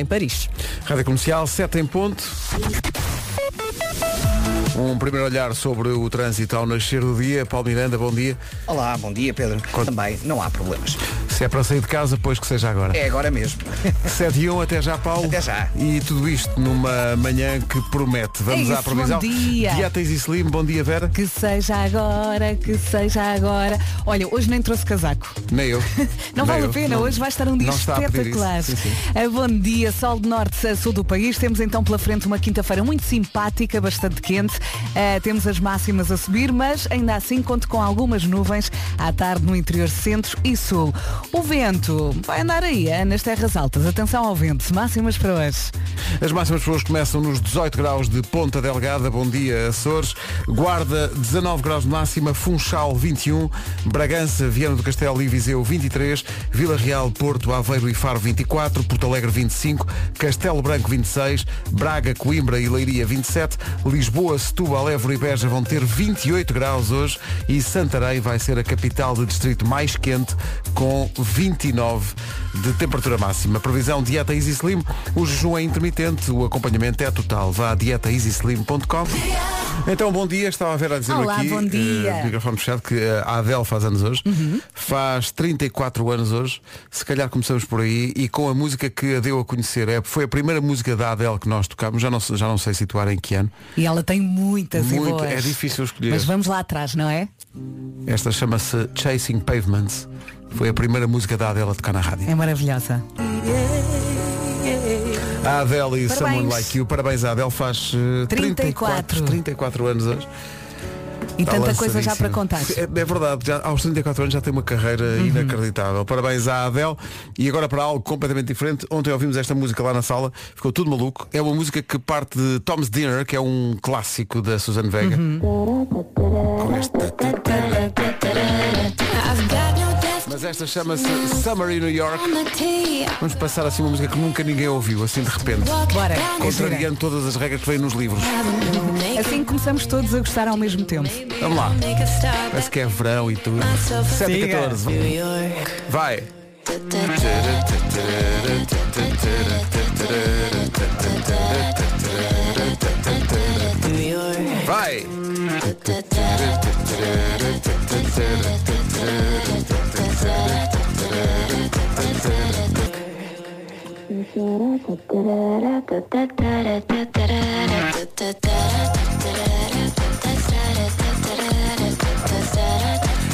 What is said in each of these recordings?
em Paris. Rádio Comercial, 7 em ponto. Um primeiro olhar sobre o trânsito ao nascer do dia. Paulo Miranda, bom dia. Olá, bom dia Pedro. Também não há problemas. Se é para sair de casa, pois que seja agora. É agora mesmo. 7 e 1, até já, Paulo. Até já. E tudo isto numa manhã que promete. Vamos É à isso, previsão. bom dia. Dieta Easy Slim, bom dia, Vera. Que seja agora, que seja agora. Olha, hoje nem trouxe casaco. Nem eu. Não Nem vale eu. a pena, Não- hoje vai estar um dia não está a pedir espetacular. isso. Sim, sim. Ah, Bom dia, sol de norte a sul do país. Temos então pela frente uma quinta-feira muito simpática, bastante quente. Ah, temos as máximas a subir, mas ainda assim conto com algumas nuvens à tarde no interior centro e sul. O vento. Vai andar aí, ah, nas terras altas. Atenção ao vento, máximas para hoje. As máximas para hoje começam nos 18 graus de Ponta Delgada, bom dia Açores, Guarda 19 graus de máxima, Funchal 21, Bragança, Viana do Castelo e Viseu 23, Vila Real, Porto, Aveiro e Faro 24, Porto Alegre 25, Castelo Branco 26, Braga, Coimbra e Leiria 27, Lisboa, Setúbal, Évora e Beja vão ter 28 graus hoje. E Santarém vai ser a capital de distrito mais quente com 29 de temperatura máxima. Previsão dieta Easy Slim, o jejum é intermitente, o acompanhamento é total. Vá a dietaeasyslim.com. Então, bom dia, estava a ver a dizer Olá, aqui, bom dia. eh, microfone fechado, que eh, a Adele faz anos hoje, faz 34 anos hoje, se calhar começamos por aí, e com a música que a deu a conhecer, é, foi a primeira música da Adele que nós tocámos, já não, sei- já não sei situar em que ano, E ela tem muitas e Muito, é difícil escolher. Mas vamos lá atrás, não é? Esta chama-se Chasing Pavements, foi a primeira música da Adele a tocar na rádio. É maravilhosa. A Adele e Parabéns. Someone Like You, parabéns à Adele, faz eh, 34, 34. 34 anos hoje. E Está tanta coisa já para contar. É, é verdade, já, aos 34 anos já tem uma carreira Uhum. inacreditável. Parabéns à Adele. E agora para algo completamente diferente. Ontem ouvimos esta música lá na sala, ficou tudo maluco. É uma música que parte de Tom's Dinner, que é um clássico da Suzanne Vega. Uhum. Com esta- Esta chama-se Summer in New York. Vamos passar assim uma música que nunca ninguém ouviu, assim de repente. Bora. Contrariando todas as regras que vêm nos livros. Assim começamos todos a gostar ao mesmo tempo. Vamos lá. Parece que é verão e tudo. 7 e 14. Vai. Vai.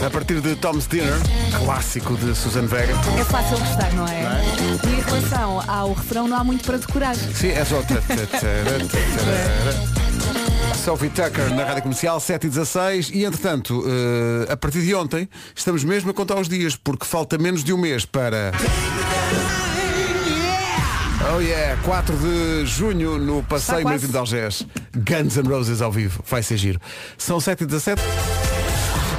A partir de Tom's Dinner, clássico de Susan Vega. É fácil gostar, não é? E em relação ao refrão não há muito para decorar. Sim, é só. Sophie Tucker na Rádio Comercial 7 e 16 e entretanto, eh, a partir de ontem, estamos mesmo a contar os dias, porque falta menos de um mês para. Oh yeah, 4 de junho no Passeio. Marítimo de Algés. Guns N' Roses ao vivo, vai ser giro. São 7 e 17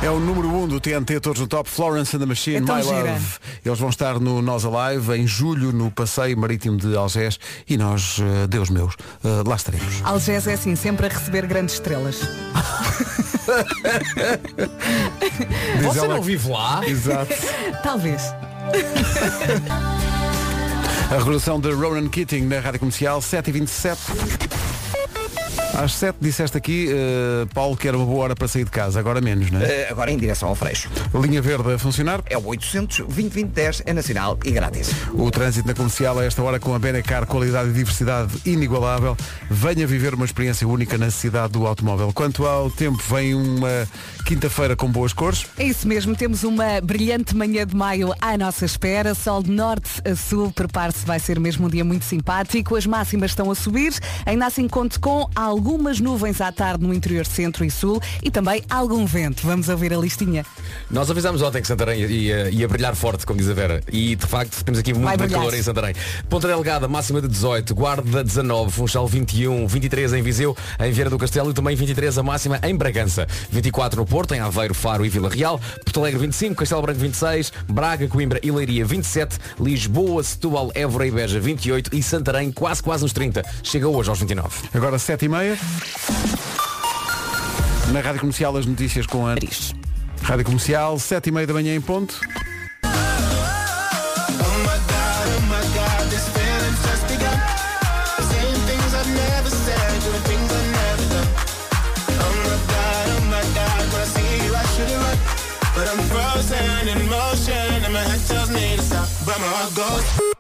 é o número 1 um do TNT, todos no top, Florence and the Machine, É My gira. Love. Eles vão estar no Nós Alive em julho no Passeio Marítimo de Algés e nós, eh, Deus meus, eh, lá estaremos. Algés é assim, sempre a receber grandes estrelas. Você ela não que- vive lá? Exato. Talvez. A revolução de Ronan Keating na Rádio Comercial, 7h27. Às 7 disseste aqui, eh, Paulo, que era uma boa hora para sair de casa, agora menos, não é? Eh, agora em direção ao Freixo. Linha verde a funcionar. É o 800 2010 é nacional e grátis. O trânsito na comercial a esta hora com a Benacar, qualidade e diversidade inigualável. Venha viver uma experiência única na cidade do automóvel. Quanto ao tempo, vem uma quinta-feira com boas cores. É isso mesmo, temos uma brilhante manhã de maio à nossa espera, sol de norte a sul, prepare-se, vai ser mesmo um dia muito simpático, as máximas estão a subir, ainda assim conto com algumas nuvens à tarde no interior centro e sul e também algum vento. Vamos ouvir a listinha. Nós avisámos ontem que Santarém ia, ia brilhar forte, como diz a Vera. E de facto temos aqui muito calor em Santarém. Ponta Delgada, máxima de 18, Guarda 19, Funchal 21, 23 em Viseu, em Vieira do Castelo e também 23 a máxima em Bragança. 24 no Porto, em Aveiro, Faro e Vila Real. Porto Alegre 25, Castelo Branco 26, Braga, Coimbra e Leiria 27, Lisboa, Setúbal, Évora e Beja 28 e Santarém quase quase nos 30. Chega hoje aos 29. Agora 7 e meia. Na Rádio Comercial as notícias com a Paris. Rádio Comercial, 7 e meia da manhã em ponto. But my heart goes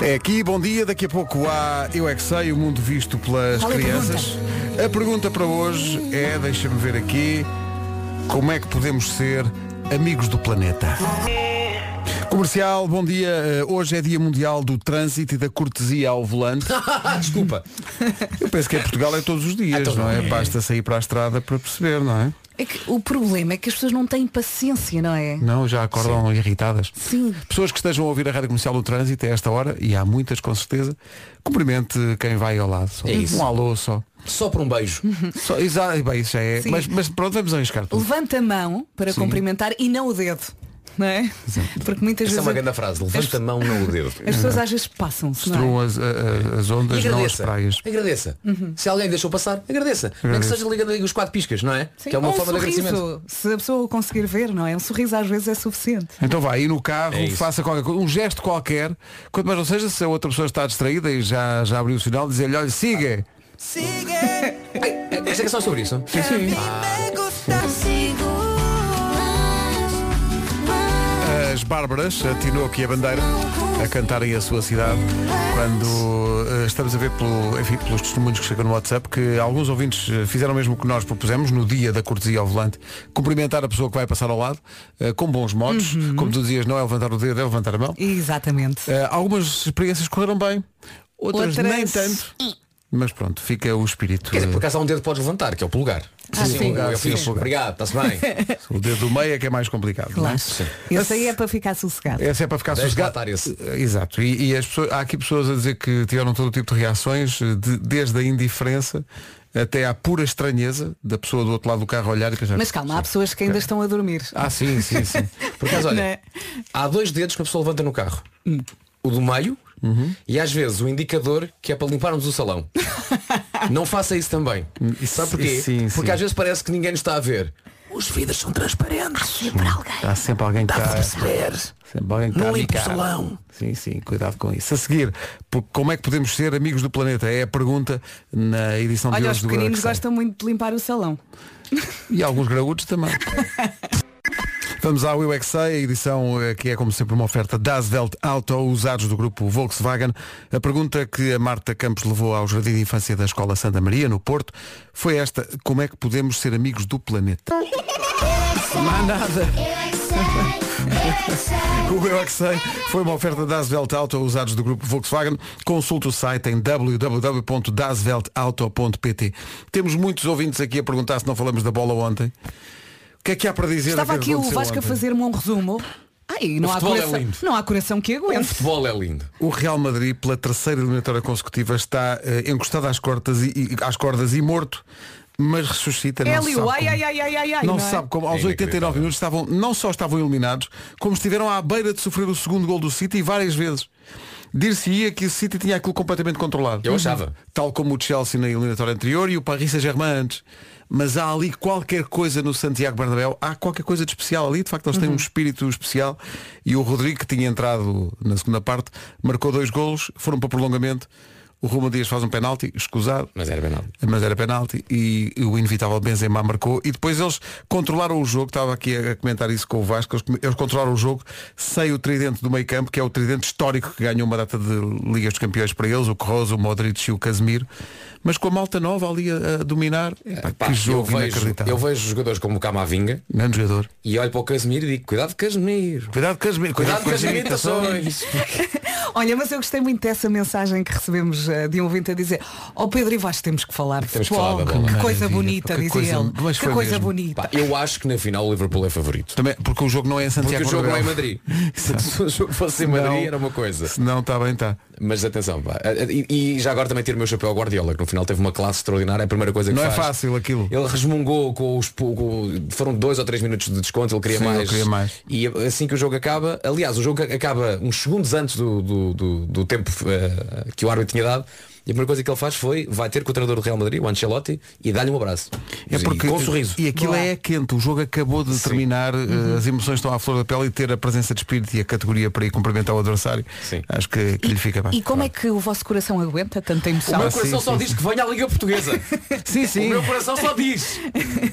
É aqui, bom dia. Daqui a pouco há Eu é que sei, o mundo visto pelas Qual é a crianças. A pergunta para hoje é, deixa-me ver aqui, como é que podemos ser amigos do planeta? Comercial, bom dia. Eh, Hoje é Dia Mundial do Trânsito e da Cortesia ao Volante. Desculpa. Eu penso que em Portugal é todos os dias, Então não é? é. Basta sair para a estrada para perceber, não é? É que o problema é que as pessoas não têm paciência, não é? Não, já acordam irritadas. Sim. Pessoas que estejam a ouvir a Rádio Comercial do Trânsito a esta hora, e há muitas com certeza, cumprimente quem vai ao lado. Só. É isso. Um alô só. Só por um beijo. só exato, bem, isso já é. Sim. Mas, mas pronto, vamos arriscar tudo. Levanta a mão para Sim. cumprimentar e não o dedo. Não é? Porque muitas Essa é vezes uma grande frase. Levanta a mão no dedo. as pessoas às vezes passam-se. não é? Destruam as, a- a- as ondas, não as agradeça. praias. Agradeça. Se alguém deixou passar, agradeça. Nem que seja ligando ali os quatro piscas, não é? Sim, que é uma ou um forma de agradecimento. sorriso. Se a pessoa o conseguir ver, não é? Um sorriso às vezes é suficiente. Então vai, aí no carro, É isso. faça qualquer coisa, um gesto qualquer, quanto mais não seja, se a outra pessoa está distraída e já, já abriu o sinal, dizer-lhe, olha, siga. Ai, Esta canção é sobre isso? Sim, sim. Bárbaras, a Tinoco e a Bandeira, a cantarem a sua cidade, quando eh, estamos a ver pelo, enfim, pelos testemunhos que chegam no WhatsApp, que alguns ouvintes eh, fizeram mesmo o que nós propusemos no dia da cortesia ao volante, cumprimentar a pessoa que vai passar ao lado, eh, com bons modos, como tu dizias, não é levantar o dedo, é levantar a mão. Exatamente. Eh, algumas experiências correram bem, outras, Outras- nem tanto. Mas pronto, fica o espírito. Quer dizer, por acaso há um dedo que podes levantar, que é o polegar. Ah, sim. Eu Sim, fiz. o polegar. Obrigado, está-se bem. o dedo do meio é que é mais complicado. não é? Claro. Esse aí é para ficar sossegado. Essa é para ficar sossegado. esse. Eh, Exato. E, e as pessoas, há aqui pessoas a dizer que tiveram todo tipo de reações, eh, de- desde a indiferença até à pura estranheza da pessoa do outro lado do carro olhar e pensar. Mas calma, há pessoas que ainda estão a dormir. Ah, sim, sim, sim. Por acaso, olha, Não é? há dois dedos que a pessoa levanta no carro. O do meio e às vezes o indicador que é para limparmos o salão. Não faça isso também. Sabe porquê? sim, Porque sim. às vezes parece que ninguém nos está a ver. Os vidros são transparentes. Há sempre alguém que está. perceber. Sempre alguém que Não está a salão. Sim, sim, cuidado com isso. A seguir, como é que podemos ser amigos do planeta? É a pergunta na edição de Olha, hoje os do pequeninos Galaxy. gostam muito de limpar o salão. E alguns graúdos também. Vamos ao Eu é a edição eh, que é como sempre uma oferta das Welt Auto, usados do grupo Volkswagen. A pergunta que a Marta Campos levou ao Jardim de Infância da Escola Santa Maria, no Porto, foi esta. Como é que podemos ser amigos do planeta? Não há nada. O Eu é foi uma oferta das Welt Auto, usados do grupo Volkswagen. Consulte o site em www.dasweltauto.pt Temos muitos ouvintes aqui a perguntar se não falamos da bola ontem. O que é que há para dizer? Estava aqui o Vasco a fazer-me um resumo. Ai, não O há, é coração, lindo. não há coração que O aguente. futebol é lindo. O Real Madrid, pela terceira eliminatória consecutiva, está eh, encostado às cordas, e, e- às cordas e morto, mas ressuscita. não Hélio, sabe ai, como. ai, ai, ai, ai, ai. não não se é? sabe como aos É 89 inacreditável. minutos estavam, não só estavam eliminados, como estiveram à beira de sofrer o segundo gol do City várias vezes. Dir-se-ia que o City tinha aquilo completamente controlado. Eu achava. Tal como o Chelsea na eliminatória anterior e o Paris Saint-Germain antes. Mas há ali qualquer coisa no Santiago Bernabéu, há qualquer coisa de especial ali, de facto eles têm um espírito especial e o Rodrigo que tinha entrado na segunda parte, marcou dois golos, foram para o prolongamento, o Roma Dias faz um penalti, escusado, Mas era penal. mas era penalti e o inevitável Benzema marcou e depois eles controlaram o jogo, estava aqui a comentar isso com o Vasco, eles, eles controlaram o jogo sem o tridente do meio campo, que é o tridente histórico que ganhou uma data de Ligas dos Campeões para eles, o Corroso, o Modric e o Casemiro, mas com a malta nova ali a, a dominar, Epá, Pá, que eu, jogo vejo, inacreditável. eu vejo jogadores como o Camavinga Grande jogador. e olho para o Casemiro e digo, cuidado Casemiro. Cuidado Casemiro, Cuidado com as as imitações. Olha, mas eu gostei muito dessa mensagem que recebemos eh, de um ouvinte a dizer Ó Pedro e Vasco, temos que falar de Temos que futebol. falar. Que Que coisa bonita, que dizia coisa- ele. mas Que coisa mesmo. bonita. Pá, eu acho que na final o Liverpool é favorito. Também, porque o jogo não é em Santiago Porque o jogo não é em. Madrid. Se o jogo fosse em Não. Madrid era uma coisa. Se não, está bem, está. Mas atenção, pá. E, e já agora também tiro o meu chapéu ao Guardiola, que no final teve uma classe extraordinária, é a primeira coisa que Não é faz. fácil aquilo. Ele resmungou com os com- foram dois ou três minutos de desconto, ele queria Sim, ele mais. queria mais. E assim que o jogo acaba, aliás, o jogo acaba uns segundos antes do, do, do- do tempo eh, que o árbitro tinha dado, E a primeira coisa que ele faz foi, vai ter com o treinador do Real Madrid, o Ancelotti, e dá-lhe um abraço. É porque E com um sorriso. E aquilo é quente, o jogo acabou de terminar, Uhum. eh, as emoções estão à flor da pele e ter a presença de espírito e a categoria para ir cumprimentar o adversário, Sim. acho que, que lhe fica bem. E como é que o vosso coração aguenta tanta O emoção? meu Ah, sim, coração só sim, diz que venha à Liga Portuguesa. Sim, sim. O meu coração só diz.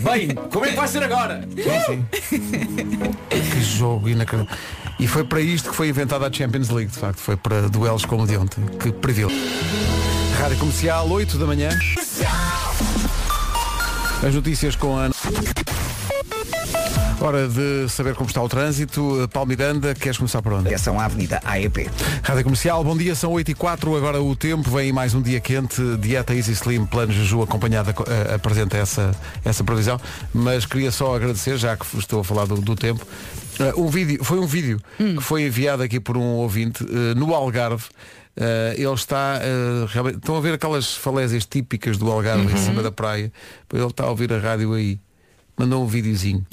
Bem, como é que vai ser agora? Que jogo inacreditável. E foi para isto que foi inventada a Champions League, de facto, foi para duelos como o de ontem. Que privilégio. Rádio Comercial, 8 da manhã. As notícias com a Ana. Hora de saber como está o trânsito. Paulo Miranda, queres começar por onde? Direção à Avenida AEP. Rádio Comercial, bom dia, são 8 e 4 agora o tempo, vem mais um dia quente, Dieta Easy Slim, Plano Jeju acompanhada, eh, apresenta essa, essa previsão, mas queria só agradecer, já que estou a falar do, do tempo, eh, um vídeo, foi um vídeo que foi enviado aqui por um ouvinte eh, no Algarve, eh, ele está eh, realmente, estão a ver aquelas falésias típicas do Algarve em cima da praia, ele está a ouvir a rádio aí, mandou um videozinho,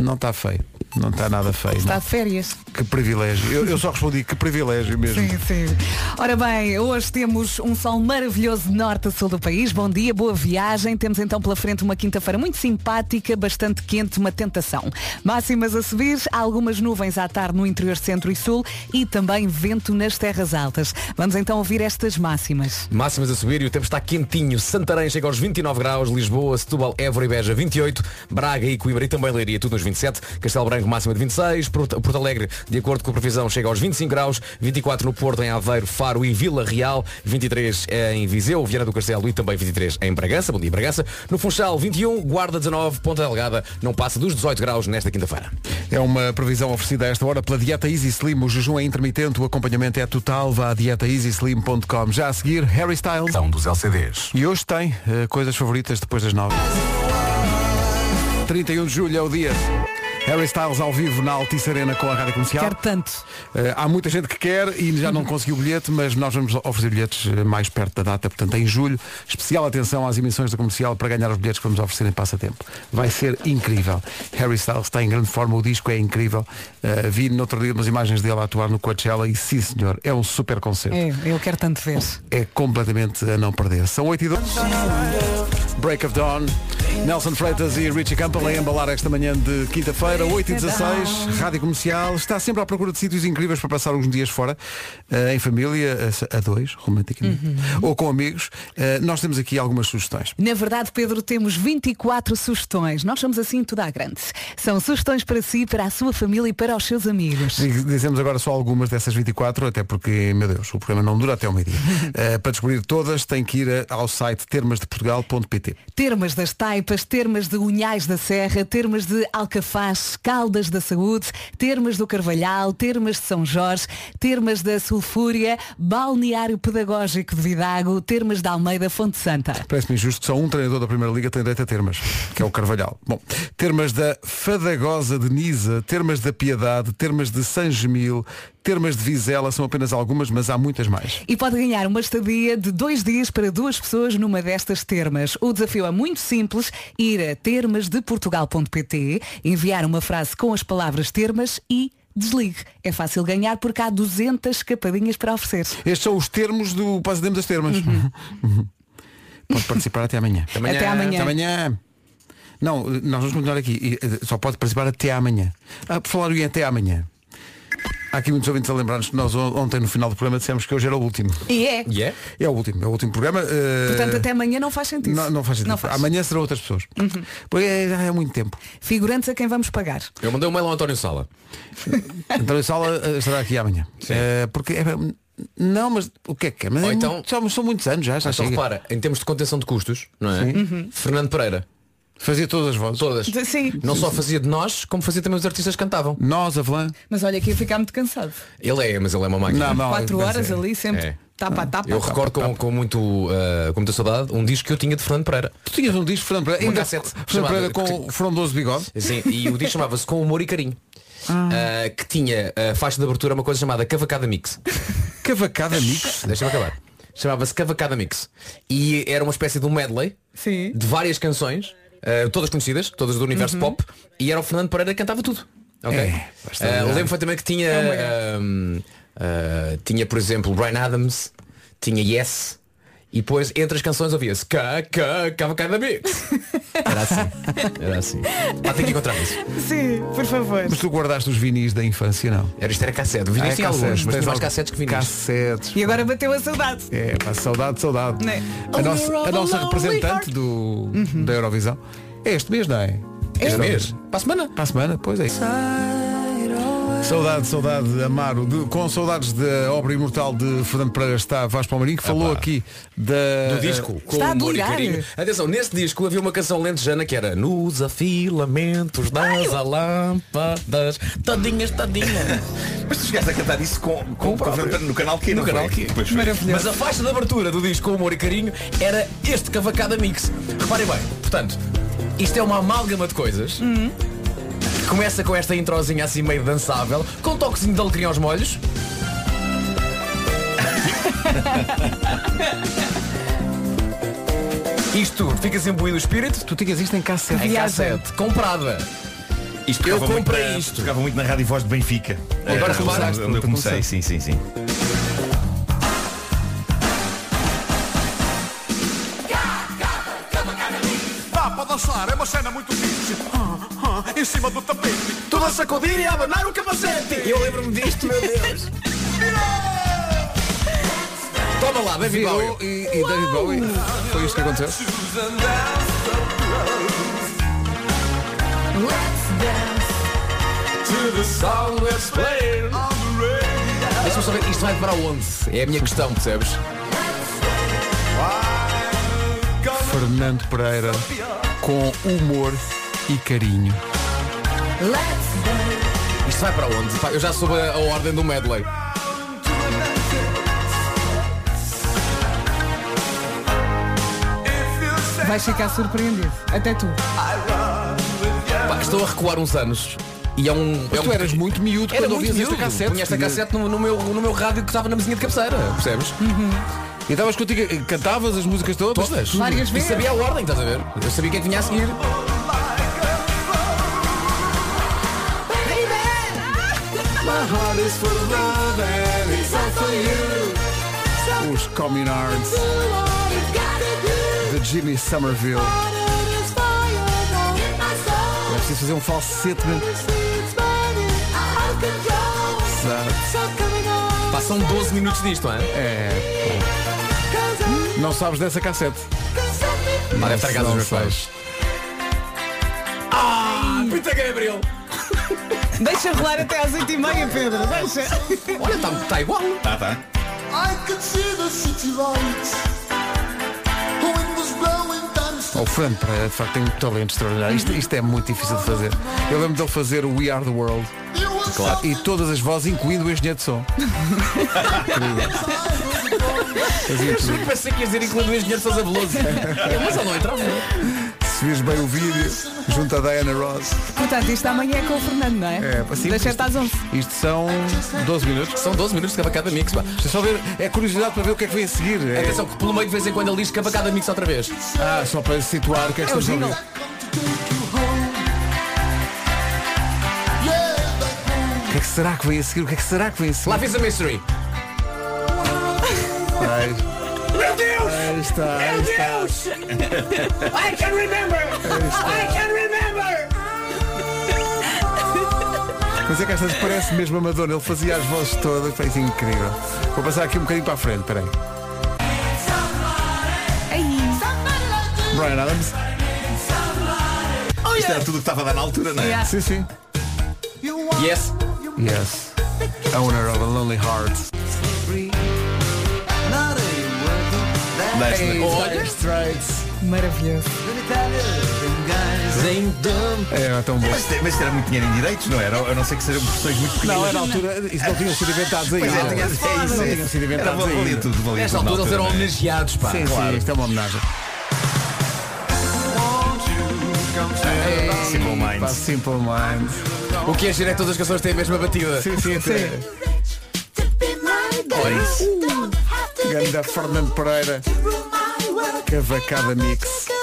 não está feio, não está nada feio. Está não. de férias. Que privilégio. Eu, eu só respondi que privilégio mesmo. Sim, sim. Ora bem, hoje temos um sol maravilhoso norte a sul do país. Bom dia, boa viagem. Temos então pela frente uma quinta-feira muito simpática, bastante quente, uma tentação. Máximas a subir, há algumas nuvens à tarde no interior centro e sul e também vento nas terras altas. Vamos então ouvir estas máximas. Máximas a subir e o tempo está quentinho. Santarém chega aos 29 graus, Lisboa, Setúbal, Évora e Beja 28, Braga e Coimbra e também Leiria tudo nos 27, Castelo Branco máxima de 26, Porto, Porto Alegre, de acordo com a previsão, chega aos 25 graus, 24 no Porto, em Aveiro, Faro e Vila Real, 23 em Viseu, Viana do Castelo e também 23 em Bragança, bom dia Bragança, no Funchal 21, Guarda 19, Ponta Delgada não passa dos 18 graus nesta quinta-feira. É uma previsão oferecida a esta hora pela Dieta Easy Slim. O jejum é intermitente, o acompanhamento é total. Vá a dietaeasyslim.com. Já a seguir, Harry Styles. São dos LCDs. E hoje tem eh, coisas favoritas depois das nove. 31 de julho é o dia. Harry Styles ao vivo na Altice Arena com a Rádio Comercial. Quero tanto. Eh, há muita gente que quer e já não conseguiu o bilhete, mas nós vamos oferecer bilhetes eh, mais perto da data, portanto em julho. Especial atenção às emissões da comercial para ganhar os bilhetes que vamos oferecer em passatempo. Vai ser incrível. Harry Styles está em grande forma, o disco é incrível. Eh, vi no outro dia umas imagens dele a atuar no Coachella e sim senhor, é um super concerto. É, eu quero tanto ver. É completamente a não perder. São 8 e 2. Break of Dawn. Nelson Freitas e Richie Campbell a embalar esta manhã de quinta-feira, 8 e 16 Rádio Comercial. Está sempre à procura de sítios incríveis para passar uns dias fora, eh, em família, a, a dois, romanticamente, ou com amigos. Eh, nós temos aqui algumas sugestões. Na verdade, Pedro, temos 24 sugestões. Nós somos assim tudo à grande. São sugestões para si, para a sua família e para os seus amigos. Diz- Dizemos agora só algumas dessas 24, até porque, meu Deus, o programa não dura até o meio-dia. Eh, para descobrir todas, tem que ir a- ao site termasdeportugal.pt. Termas das Taipas, termas de Unhais da Serra, termas de Alcafaz, Caldas da Saúde, termas do Carvalhal, termas de São Jorge, termas da Sulfúria, Balneário Pedagógico de Vidago, termas da Almeida Fonte Santa. Parece-me injusto que só um treinador da Primeira Liga tem direito a termas, que é o Carvalhal. Bom, termas da Fadagosa de Nisa, termas da Piedade, termas de San Gemil, termas de Vizela, são apenas algumas, mas há muitas mais. E pode ganhar uma estadia de dois dias para duas pessoas numa destas termas. O desafio é muito simples, ir a termasdeportugal.pt, enviar uma frase com as palavras termas e desligue. É fácil ganhar porque há 200 escapadinhas para oferecer. Estes são os termos do Passademos das Termas. Pode participar até amanhã. Amanhã. Até amanhã. Até amanhã. Não, nós vamos continuar aqui. E, eh, Só pode participar até amanhã. Ah, por falar em até amanhã. Há aqui muitos ouvintes a lembrar-nos que nós on- ontem no final do programa dissemos que hoje era o último. E é. E é? É o último, é o último programa. eh, Portanto, até amanhã não faz sentido. Não, não faz sentido. Não faz. Amanhã serão outras pessoas. Porque é, já é muito tempo. Figurantes a quem vamos pagar. Eu mandei um mail ao António Sala. Então a sala eh, estará aqui amanhã. Eh, porque é, não, mas o que é que é? Mas Ou é então- muito- são, são muitos anos já, já Então chega. repara, em termos de contenção de custos, não é? Fernando Pereira, Fazia todas as vozes. todas. Sim. Não só fazia de nós, como fazia também os artistas que cantavam. Nós, Avelã. Mas olha que ia ficar muito cansado. Ele é, mas ele é uma máquina. Não, não. Quatro mas horas é- ali sempre é. tapa a tapa. Eu recordo com, com, muito, uh, com muita saudade um disco que eu tinha de Fernando Pereira. Tu tinhas um disco, Fernando Pereira, Uma ainda cassete Fernando Pereira com o frondoso bigode. Sim, e o disco chamava-se Com Humor e Carinho. Uh, que tinha a faixa de abertura uma coisa chamada Cavacada Mix. Cavacada Mix. Deixa-me acabar. Chamava-se Cavacada Mix. E era uma espécie de um medley Sim. de várias canções, uh, todas conhecidas, todas do universo pop, e era o Fernando Pereira que cantava tudo. Ok? É, Uh, lembro perfeitamente que tinha, um, uh, tinha, por exemplo, Brian Adams, tinha Yes, E depois, entre as canções, ouvia-se cá, Cavacada Mix. Era assim. Era assim. Pá, tem que encontrar isso. Sim, por favor. Mas tu guardaste os vinis da infância, não? Era, isto era cassete. Vinis Ah, é tinha cassetes, alguns, mas tens tinha mais cassetes que vinis. Cassetes. E agora bateu a saudade. É, pá, saudade, saudade. Né? A nossa, a nossa representante do, Uhum. da Eurovisão é este mês, não é? Este mês? Para a semana? Para a semana, pois é. Saudade, saudade, Amaro. De- com saudades da obra imortal de Fernando Pereira está Vasco Palmeirinho, que falou aqui da, Do disco, com Está amor e carinho. Atenção, nesse disco havia uma canção lentejana que era Nos afilamentos das lâmpadas, todinhas, todinhas. Mas tu chegaste a cantar isso com, com, com no canal que No canal que. Mas a faixa de abertura do disco com amor e carinho era este Cavacada Mix. Reparem bem, portanto, isto é uma amálgama de coisas. que Começa com esta introzinha assim meio dançável, com um toquezinho de alecrim aos molhos. Isto tudo, fica assim imbuído o espírito. Tu tinhas isto em cassete. Em cassete, comprada. Isto Eu muito comprei na- isto. Tocava muito na Rádio Voz de Benfica. E agora Eh, começaste, onde eu comecei, sim, sim, sim. Dá para dançar, é uma cena muito fixe. Em cima do tapete. Tudo a sacudir e a abanar o capacete. Eu lembro-me disto, meu Deus. Toma lá, David Virou Bowie. e, e David Bowie. Foi isto que aconteceu? Deixa-me saber, isto vai para onde? É a minha questão, percebes? Fernando Pereira com humor e carinho. Isto vai para onde? Eu já soube a, a ordem do medley. Vais ficar surpreendido. Até tu. Pá, estou a recuar uns anos. E é um. É Tu um eras muito miúdo Era quando ouvias esta cassete. Punha esta cassete no, no meu, no meu rádio que estava na mesinha de cabeceira, percebes? E estavas contigo, cantavas as músicas todas? Todas. Várias E vezes. sabia a ordem, estás a ver? Eu sabia o que é que vinha a seguir. Os Communards de Jimmy Somerville. É preciso fazer um falsete. Passam 12 minutos disto, não é? É. Não sabes dessa cassete? Lá deve estar a casa dos Não meus pais. Ah, Pita Gabriel! Deixa rolar até às 8h30, Pedro. Deixa. Olha, está tá igual. Tá, tá. I could see the city lights. Wind was blowing down O Fernando Pereira, de facto, tem um talento extraordinário. Isto, isto é muito difícil de fazer. Eu lembro dele fazer o We Are the World. Claro. E todas as vozes, incluindo o engenheiro de som. Fazia tudo. Eu pensei que ia dizer incluindo o engenheiro Sousa Veloso. Mas ele não entrava. Se vires bem o vídeo, junto a Diana Ross. Portanto, isto amanhã é com o Fernando, não é? É, assim, Das 7 às 11. Isto são 12 minutos. São 12 minutos de cavacada mix, pá. Deixa só ver, é curiosidade para ver o que é que vem a seguir. É- Atenção, que pelo meio de vez em quando ele diz cavacada mix outra vez. Ah, só para situar o que é que É o estamos a ouvir. O que é que será que vem a seguir? O que é que será que vem a seguir? Life is a mystery. Ai. Meu Deus! Aí está, aí Meu está. Deus! I can remember! I can remember! Mas é que estas parece mesmo a Madonna, ele fazia as vozes todas, foi assim incrível. Vou passar aqui um bocadinho para a frente, peraí. Brian Adams? Isto era tudo o que estava a dar na altura, não é? Yeah. Sim, sim. Yes! Yes. Owner of a Lonely Heart. Deste-me. Dire Straits. Maravilhoso. É tão bom. Mas, mas era muito dinheiro em direitos, não era? Eu não sei que sejam versões muito pequenas. Não, era a altura, isso não tinham sido inventados aí. Pois é, não. tinha- é isso, Não é. tinham sido Era, inventados valia aí. tudo, valia Nesta altura eles eram não é? homenageados, pá. Sim, sim, isto é uma homenagem. Simple Pá, Minds. Simple Minds. O que é giro é que todas as canções têm a mesma batida. Sim, sim, sim. Olha isso. Ganda Fernando Pereira. Cavacada Mix.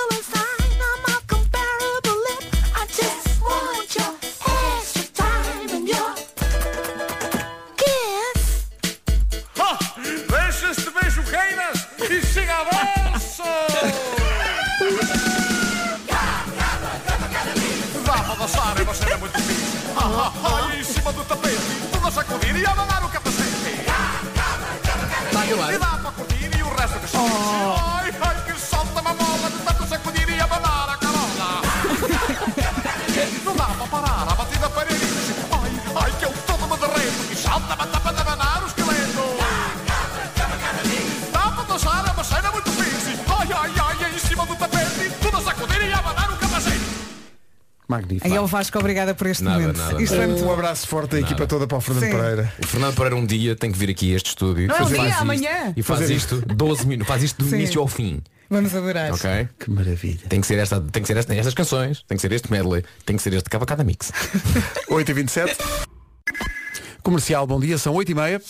O Vasco, obrigada por este Nada, momento. nada, Isto é muito Um bom. abraço forte à equipa toda para o Fernando Sim. Pereira. O Fernando Pereira um dia tem que vir aqui a este estúdio. Não, é um e dia, faz isto- amanhã. E faz Fazer isto 12 minutos. Faz isto do Sim. início ao fim. Vamos adorar. Ok? Que maravilha. Tem que ser esta, tem que ser esta, estas canções, tem que ser este medley, tem que ser este cavacada mix. 8h27. Comercial, bom dia, são 8h30.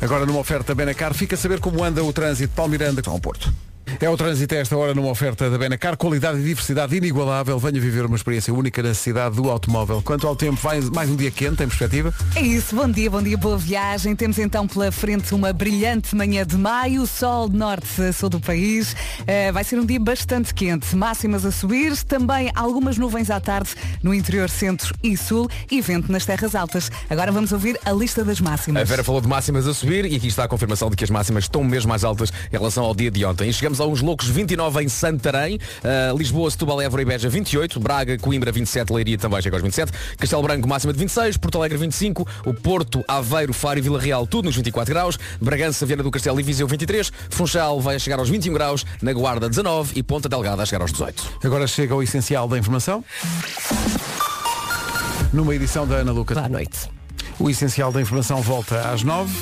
Agora numa oferta Benacar, fica a saber como anda o trânsito de Palmiranda com o Porto. É o trânsito a esta hora numa oferta da Benacar, qualidade e diversidade inigualável. Venha viver uma experiência única na cidade do automóvel. Quanto ao tempo, vai mais um dia quente, em perspectiva? É isso, bom dia, bom dia, boa viagem. Temos então pela frente uma brilhante manhã de maio, sol de norte a sul do país. Eh, vai ser um dia bastante quente, máximas a subir, também algumas nuvens à tarde no interior centro e sul e vento nas terras altas. Agora vamos ouvir a lista das máximas. A Vera falou de máximas a subir e aqui está a confirmação de que as máximas estão mesmo mais altas em relação ao dia de ontem. E chegamos a uns loucos 29 em Santarém, uh, Lisboa, Setúbal, Évora e Beja 28, Braga, Coimbra 27, Leiria também chega aos 27, Castelo Branco máxima de 26, Porto Alegre 25, o Porto, Aveiro, Faro e Vila Real tudo nos 24 graus, Bragança, Viana do Castelo e Viseu 23, Funchal vai chegar aos 21 graus, na Guarda 19 e Ponta Delgada a chegar aos 18. Agora chega o essencial da informação. Numa edição da Ana Lucas. Boa noite. O essencial da informação volta às 9.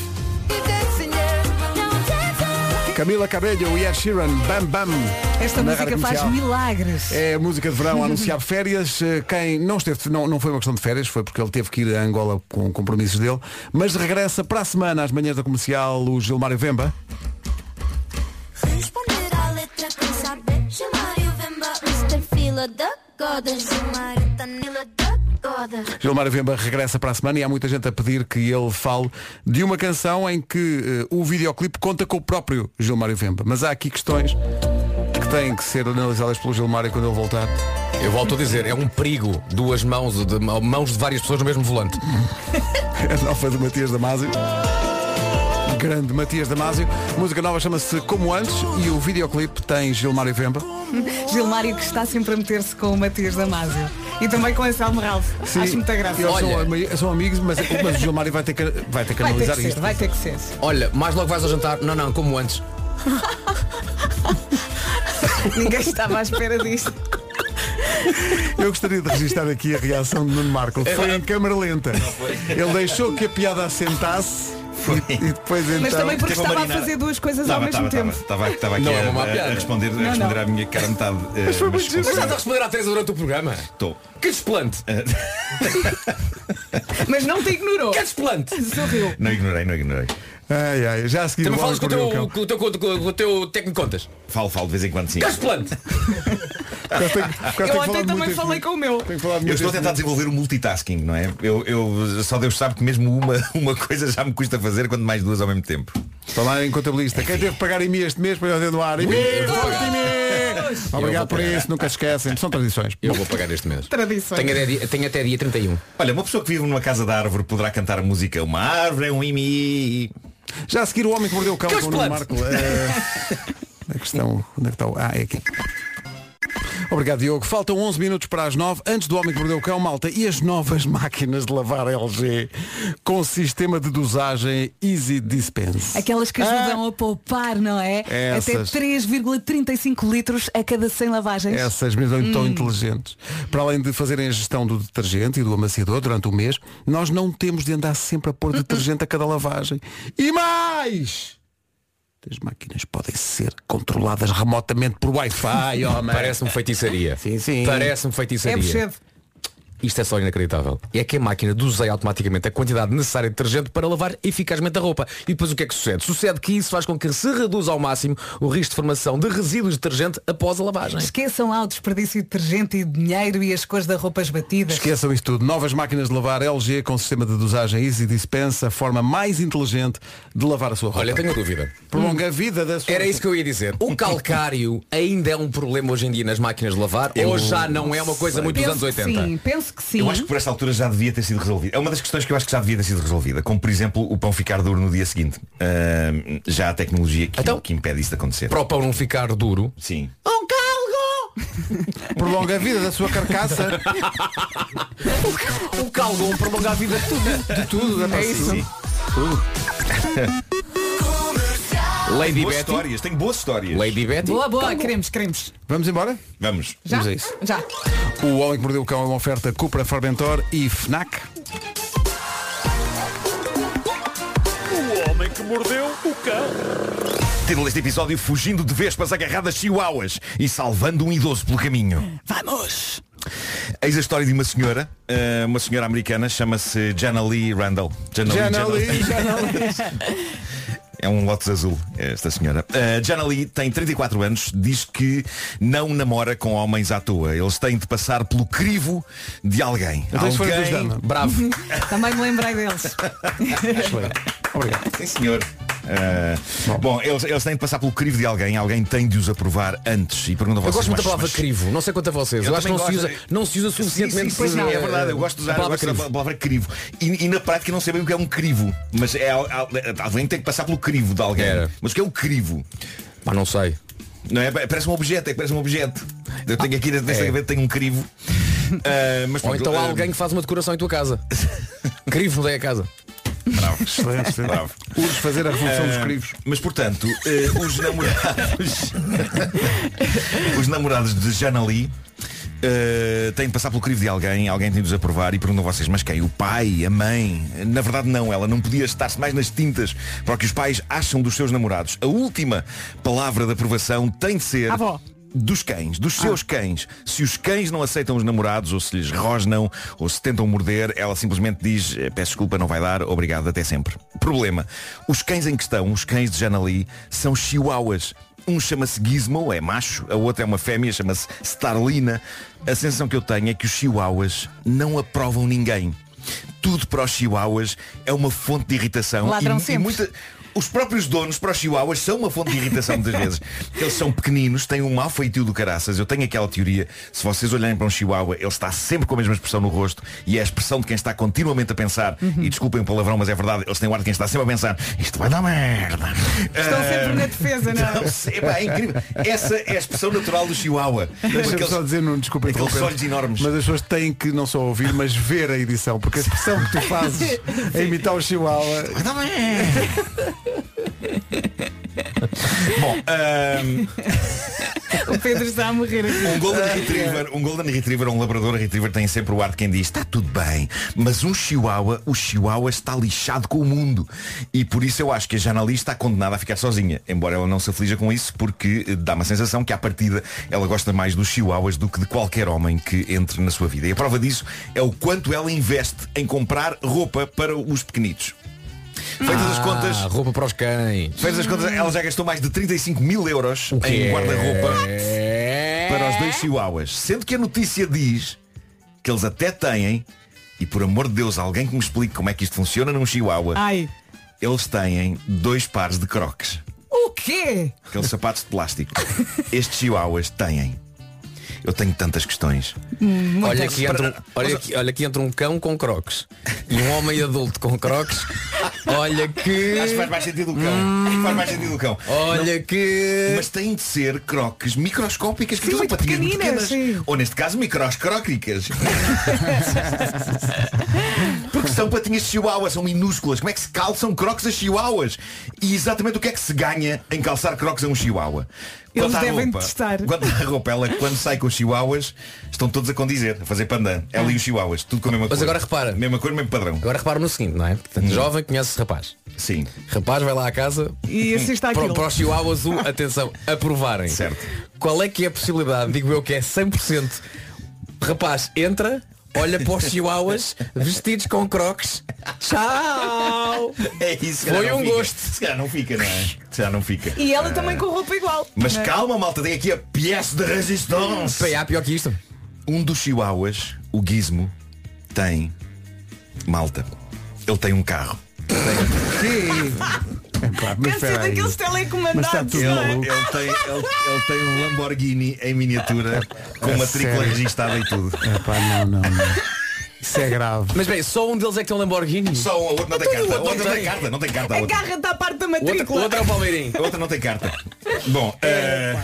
Camila Cabello e Ed Sheeran, Bam Bam. Esta música faz milagres. É a música de verão a anunciar férias. Eh, Quem não esteve, não, não foi uma questão de férias, foi porque ele teve que ir a Angola com compromissos dele, mas regressa para a semana às manhãs da comercial o Gilmário Vemba. Responder saber Chamário Vemba regressa para a semana e há muita gente a pedir que ele fale de uma canção em que eh, o videoclipe conta com o próprio Gilmário Vemba. Mas há aqui questões que têm que ser analisadas pelo Gilmário quando ele voltar. Eu volto a dizer, é um perigo duas mãos de, mãos de várias pessoas no mesmo volante. A nova de Matias Damasio. Grande Matias Damasio. A música nova chama-se Como Antes e o videoclipe tem Gilmário Vemba. Gilmário que está sempre a meter-se com o Matias Damasio. E também com esse Ralph. Acho muita graça. Eles são, são amigos, mas, mas o Gilmário vai ter que, vai ter que Vai ter analisar que ser, isto. vai ter que ser. Olha, mais logo vais ao jantar. Não, não, como antes. Ninguém estava à espera disto. Eu gostaria de registrar aqui a reação de Nuno Marco. Foi em câmara lenta. Ele deixou que a piada assentasse e, e depois então. Mas também porque estava a fazer duas coisas Estava, ao mesmo estava, tempo. estava, aqui Não é a, a- a responder, a Não, responder não. à minha cara metade. eh, mas Mas estás a responder à Teresa durante o programa? Estou. Que desplante! Mas não te ignorou. Que desplante! Sorriu. Não ignorei, não ignorei. Ai, ai, já a seguir Também o falas com o teu, com o teu, com o teu, com o teu técnico de contas. Falo, falo de vez em quando sim. Que desplante! Tenho- por acaso Eu tenho ontem muito também falei com o meu. Eu estou a tentar desenvolver o multitasking, não é? Eu, eu- só Deus sabe que mesmo uma, uma coisa já me custa fazer, quanto mais duas ao mesmo tempo. Falar em contabilista. Quem teve que pagar em mim este mês para eu no ar? Em mim, mim! Obrigado por isso, nunca se esquecem. São tradições. Eu vou pagar este mês. Tradições. Tenho até, dia, tenho até dia 31. Olha, uma pessoa que vive numa casa da árvore poderá cantar a música Uma árvore é um imi. Já a seguir o homem que mordeu o cão Que com o! Marco. Eh, a questão. Onde é que está? o- Ah, é aqui. Obrigado, Diogo. Faltam 11 minutos para as 9. Antes do Homem que Mordeu o Cão, malta, e as novas máquinas de lavar LG com sistema de dosagem Easy Dispense. Aquelas que ajudam a poupar, não é? Essas. Até 3,35 litros a cada 100 lavagens. Essas mesmo tão inteligentes. Para além de fazerem a gestão do detergente e do amaciador durante o mês, nós não temos de andar sempre a pôr detergente a cada lavagem. E mais! As máquinas podem ser controladas remotamente por Wi-Fi. Parece-me feitiçaria. Sim, sim. Parece-me É feitiçaria. bochedo. Isto é só inacreditável. É que a máquina doseia automaticamente a quantidade necessária de detergente para lavar eficazmente a roupa. E depois o que é que sucede? Sucede que isso faz com que se reduza ao máximo o risco de formação de resíduos de detergente após a lavagem. Esqueçam lá o desperdício de detergente e de dinheiro e as cores da roupa batidas. Esqueçam isso tudo. Novas máquinas de lavar LG com sistema de dosagem Easy Dispense, a forma mais inteligente de lavar a sua roupa. Olha, tenho dúvida. Prolonga a vida da sua Era isso que eu ia dizer. O calcário ainda é um problema hoje em dia nas máquinas de lavar ou já não é uma coisa muito dos anos Penso que 80? Sim, penso acho que sim. Eu acho que por esta altura já devia ter sido resolvida. É uma das questões que eu acho que já devia ter sido resolvida. Como por exemplo o pão ficar duro no dia seguinte. Ah, já há tecnologia que, Então, que impede isso de acontecer. Para o pão não ficar duro. Sim. Um calgo! Prolonga a vida da sua carcaça. O calgon prolonga a vida de tudo. De tudo. É, É isso. Sim. Lady Boas Betty. histórias, tenho boas histórias. Lady Betty. Boa, boa, queremos, queremos. Vamos embora? Vamos. Já? Vamos a isso. Já. O Homem que Mordeu o Cão é uma oferta Cupra Formentor e FNAC. O homem que mordeu o cão. Título deste episódio Fugindo de vespas agarradas chihuahuas e salvando um idoso pelo caminho. Vamos! Eis a história de uma senhora, eh, uma senhora americana, chama-se Jana Lee Randall. Jana Lee, Jana Lee. Jana Lee. É um Lotus azul, esta senhora. Uh, Jana Lee tem 34 anos, diz que não namora com homens à toa. Eles têm de passar pelo crivo de alguém. Então alguém... Bravo. Também me lembrei deles. Obrigado. Sim, senhor. Uh, bom, eles, eles têm de passar pelo crivo de alguém, alguém tem de os aprovar antes. E pergunto a Eu vocês, gosto muito da mas- palavra mas- crivo. Não sei quanto a vocês. Eu, Eu acho que não se, também usa, gosto. não se usa suficientemente. Sim, sim, sim, eh, é verdade, eu gosto de usar a palavra crivo. palavra crivo. E, e na prática não sei bem o que é um crivo. Mas é al- alguém tem que passar pelo crivo de alguém. Era. Mas o que é um crivo? Pá, não sei. Não é? Parece um objeto, é que parece um objeto. Eu tenho aqui nesta É. gaveta tenho um crivo. Ah, mas Ou então há ah, alguém que faz uma decoração em tua casa. Crivo mudei a casa. Bravo. Excelente, excelente. Bravo. Urge fazer a revolução dos Ah, crivos. Mas portanto, eh, os namorados Os namorados de Jana Lee eh, têm de passar pelo crivo de alguém, alguém tem de os aprovar e perguntam a vocês, mas quem? O pai? A mãe? Na verdade não, ela não podia estar-se mais nas tintas para o que os pais acham dos seus namorados. A última palavra de aprovação tem de ser Avó. Dos cães, dos seus cães. Se os cães não aceitam os namorados, ou se lhes rosnam, ou se tentam morder, ela simplesmente diz, "Eh, peço desculpa, não vai dar, obrigado, até sempre. Problema. Os cães em questão, os cães de Jana Lee, são chihuahuas. Um chama-se Gizmo, é macho, a outra é uma fêmea, chama-se Starlina. A sensação que eu tenho é que os chihuahuas não aprovam ninguém. Tudo para os chihuahuas é uma fonte de irritação. Ladram e, e sempre. muita- os próprios donos para os chihuahuas são uma fonte de irritação muitas vezes. Eles são pequeninos, têm um mau feitio do caraças. Eu tenho aquela teoria, se vocês olharem para um chihuahua, ele está sempre com a mesma expressão no rosto e é a expressão de quem está continuamente a pensar, e desculpem o palavrão, mas é verdade, eles têm o ar de quem está sempre a pensar, isto vai dar merda. Estão Ah, sempre na defesa, não é? pá, é incrível. Essa é a expressão natural do chihuahua. Deixa-me Aqueles- só dizer, não, desculpa aqueles olhos enormes. Mas as pessoas têm que não só ouvir, mas ver a edição, porque a expressão que tu fazes a imitar o chihuahua. Bom, ahm, O Pedro está a morrer aqui. Um Golden Retriever, um Golden Retriever ou um Labrador Retriever tem sempre o ar de quem diz está tudo bem, mas um Chihuahua, o Chihuahua está lixado com o mundo. E por isso eu acho que a Jana Lee está condenada a ficar sozinha, embora ela não se aflija com isso, porque eh, dá uma sensação que à partida ela gosta mais dos Chihuahuas do que de qualquer homem que entre na sua vida. E a prova disso é o quanto ela investe em comprar roupa para os pequenitos. Feitas as contas, Ah, roupa para os cães. feitas as contas, ela já gastou mais de 35 mil euros em é? guarda-roupa para os dois chihuahuas. Sendo que a notícia diz que eles até têm, e por amor de Deus, alguém que me explique como é que isto funciona num chihuahua, Ai. eles têm dois pares de crocs. O quê? Aqueles sapatos de plástico. Estes chihuahuas têm. Eu tenho tantas questões. Olha aqui, entra um, olha, aqui, olha aqui entra um cão com crocs e um homem adulto com crocs. Olha que. Acho que faz mais sentido o cão. Faz mais sentido o cão. Olha que. Mas têm de ser croques microscópicas que Sim, são muito patinhas muito pequeninas, pequenas. sim. Ou neste caso microscróquicas. São patinhas de chihuahua, são minúsculas. Como é que se calçam croques a chihuahuas? E exatamente o que é que se ganha em calçar croques a um chihuahua? Eles Quanto à devem roupa, testar. Quanto à roupa, ela quando sai com os chihuahuas, estão todos a condizer, a fazer pandan. Ela e os chihuahuas, tudo com a mesma Mas cor. agora repara. Mesma cor, mesmo padrão. Agora repara no seguinte, não é? Portanto, jovem conhece rapaz. Sim. Rapaz vai lá à casa E assiste para, àquilo. para os chihuahuas, o- atenção, aprovarem. Certo. Qual é que é a possibilidade, digo eu que é 100%, rapaz entra, olha para os chihuahuas vestidos com crocs, tchau! É isso. Foi um fica. gosto. Se calhar não fica, não é? Se calhar não fica. E ela também com roupa igual. Mas Não é? calma, malta, tem aqui a pièce de resistance. Pá, há pior que isto. Um dos chihuahuas, o Gizmo, tem malta. Ele tem um carro. Epá, mas Deve ser espera aí. daqueles Mas está telecomandados. tudo não é? Ele tem, ele, ele tem um Lamborghini em miniatura com É matrícula sério? registada e tudo. Epá, não, não, não. Isso é grave. Mas bem, só um deles é que tem um Lamborghini. Só o outro não tem Então, o carta. O outro não tem tem? carta. Não tem carta. a outra. Agarra-te à parte da O outro, o matrícula. outro é o Palmeirinho. A outra não tem carta. Bom, eh,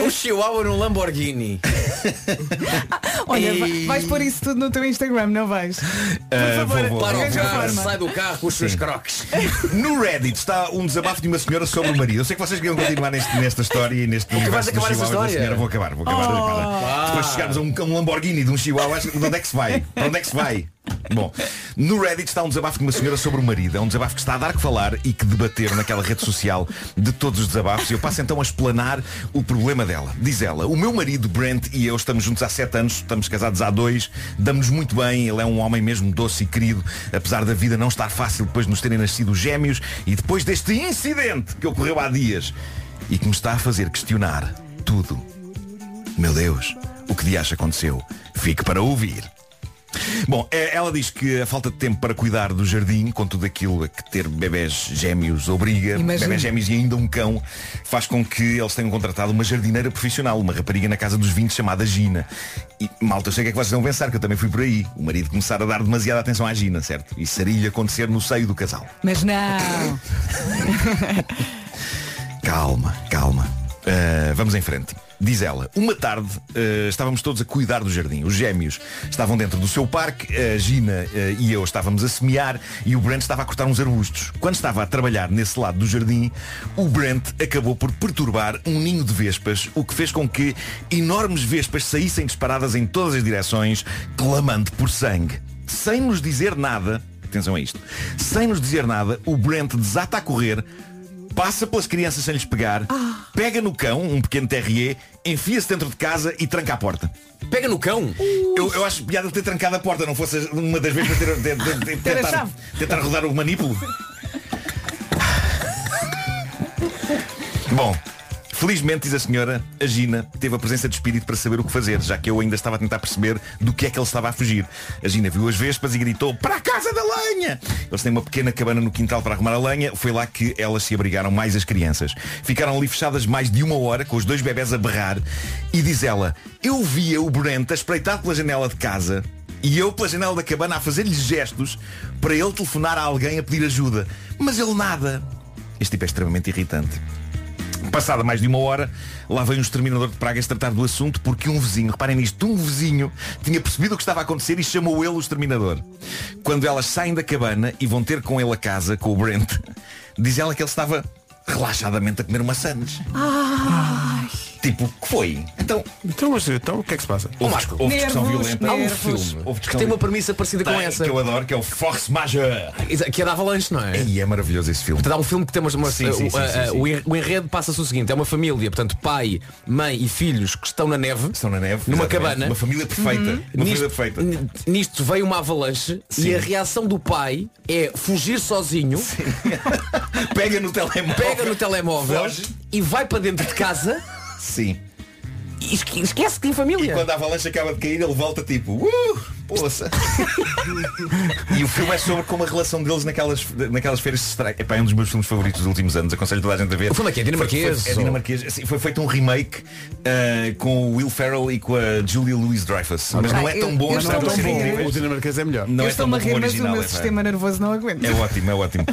Um Chihuahua no Lamborghini. Olha, E- vai- vais pôr isso tudo no teu Instagram, não vais? Por eh, favor, vou- vou- Para o arranja a carro, forma. sai do carro com os seus croques. No Reddit está um desabafo de uma senhora sobre o marido. Eu sei que vocês queriam continuar neste- nesta história e neste universo acabar do essa Chihuahua da história? senhora. Vou acabar, vou acabar. acabar. Depois de chegarmos a um, a um Lamborghini de um Chihuahua, acho que- de onde é que se vai? Para onde é que se vai? Bom, no Reddit está um desabafo de uma senhora sobre o marido. É um desabafo que está a dar que falar e que debater naquela rede social de todos os desabafos. Eu passo então a explanar o problema dela. Diz ela, o meu marido Brent e eu estamos juntos há sete anos, estamos casados há dois, damos-nos muito bem, ele é um homem mesmo doce e querido, apesar da vida não estar fácil depois de nos terem nascido gêmeos e depois deste incidente que ocorreu há dias e que me está a fazer questionar tudo. Meu Deus, o que de acha aconteceu? Fique para ouvir. Bom, eh, ela diz que a falta de tempo para cuidar do jardim, com tudo aquilo a que ter bebés gêmeos obriga, Imagino. bebés gêmeos e ainda um cão, faz com que eles tenham contratado uma jardineira profissional, uma rapariga na casa dos 20 chamada Gina. E malta, eu sei o que é que vocês vão pensar, que eu também fui por aí. O marido começar a dar demasiada atenção à Gina, certo? Isso seria acontecer no seio do casal. Mas não. Calma, calma. Uh, vamos em frente. Diz ela, uma tarde uh, estávamos todos a cuidar do jardim. Os gêmeos estavam dentro do seu parque, a Gina uh, e eu estávamos a semear e o Brent estava a cortar uns arbustos. Quando estava a trabalhar nesse lado do jardim, o Brent acabou por perturbar um ninho de vespas, o que fez com que enormes vespas saíssem disparadas em todas as direções, clamando por sangue. Sem nos dizer nada, atenção a isto, sem nos dizer nada, o Brent desata a correr, passa pelas crianças sem lhes pegar, pega no cão, um pequeno terrier, enfia-se dentro de casa e tranca a porta. Pega no cão. Eu, eu acho piada ter trancado a porta, não fosse uma das vezes para ter, ter- ter- tentar, tentar rodar o manípulo. Bom, felizmente, diz a senhora, a Gina teve a presença de espírito para saber o que fazer, já que eu ainda estava a tentar perceber do que é que ele estava a fugir. A Gina viu as vespas e gritou, para a casa da lenha! Eles têm uma pequena cabana no quintal para arrumar a lenha, foi lá que elas se abrigaram mais as crianças. Ficaram ali fechadas mais de uma hora, com os dois bebés a berrar, e diz ela, eu via o Brent a espreitar pela janela de casa, e eu pela janela da cabana a fazer-lhe gestos para ele telefonar a alguém a pedir ajuda. Mas ele nada. Este tipo é extremamente irritante. Passada mais de uma hora, lá veio um exterminador de pragas tratar do assunto porque um vizinho, reparem nisto, um vizinho tinha percebido o que estava a acontecer e chamou ele o exterminador. Quando elas saem da cabana e vão ter com ele a casa, com o Brent, diz ela que ele estava relaxadamente a comer maçãs. Tipo, que foi? Então, Então, mas então, o que é que se passa? houve, Marco, houve discussão nervos, violenta. Há um nervos. filme Houve que discussão tem uma premissa parecida com Tem, essa. que eu adoro, que é o Force Majeure. Que é da Avalanche, não é? E é maravilhoso esse filme. Portanto, há um filme que temos uma, Sim, sim, o- sim, a- sim, a- sim. o en- o enredo passa-se o seguinte, é uma família, portanto, pai, mãe e filhos que estão na neve. Estão na neve. Numa exatamente. cabana. Uma família perfeita. Uma família Nisto, perfeita. n- nisto veio uma avalanche Sim. e a reação do pai é fugir sozinho, Pega no telemóvel. pega no telemóvel Foge. e vai para dentro de casa Sim. e esque- esquece que tem família. Quando a avalanche acaba de cair, ele volta tipo, uh, poça. e o filme é sobre como a relação deles naquelas, naquelas feiras se estraga. Epá, é um dos meus filmes favoritos dos últimos anos. Aconselho toda a gente a ver. O filme aqui é dinamarquês, Foi, foi, é ou- dinamarquês. Assim, foi feito um remake uh, com o Will Ferrell e com a Julia Louis-Dreyfus. Mas não é tão bom, eu apesar de tão bom. O dinamarquês é melhor. Não eu é tão bom rir, mas o original. meu é, sistema nervoso não aguenta. É ótimo, é ótimo.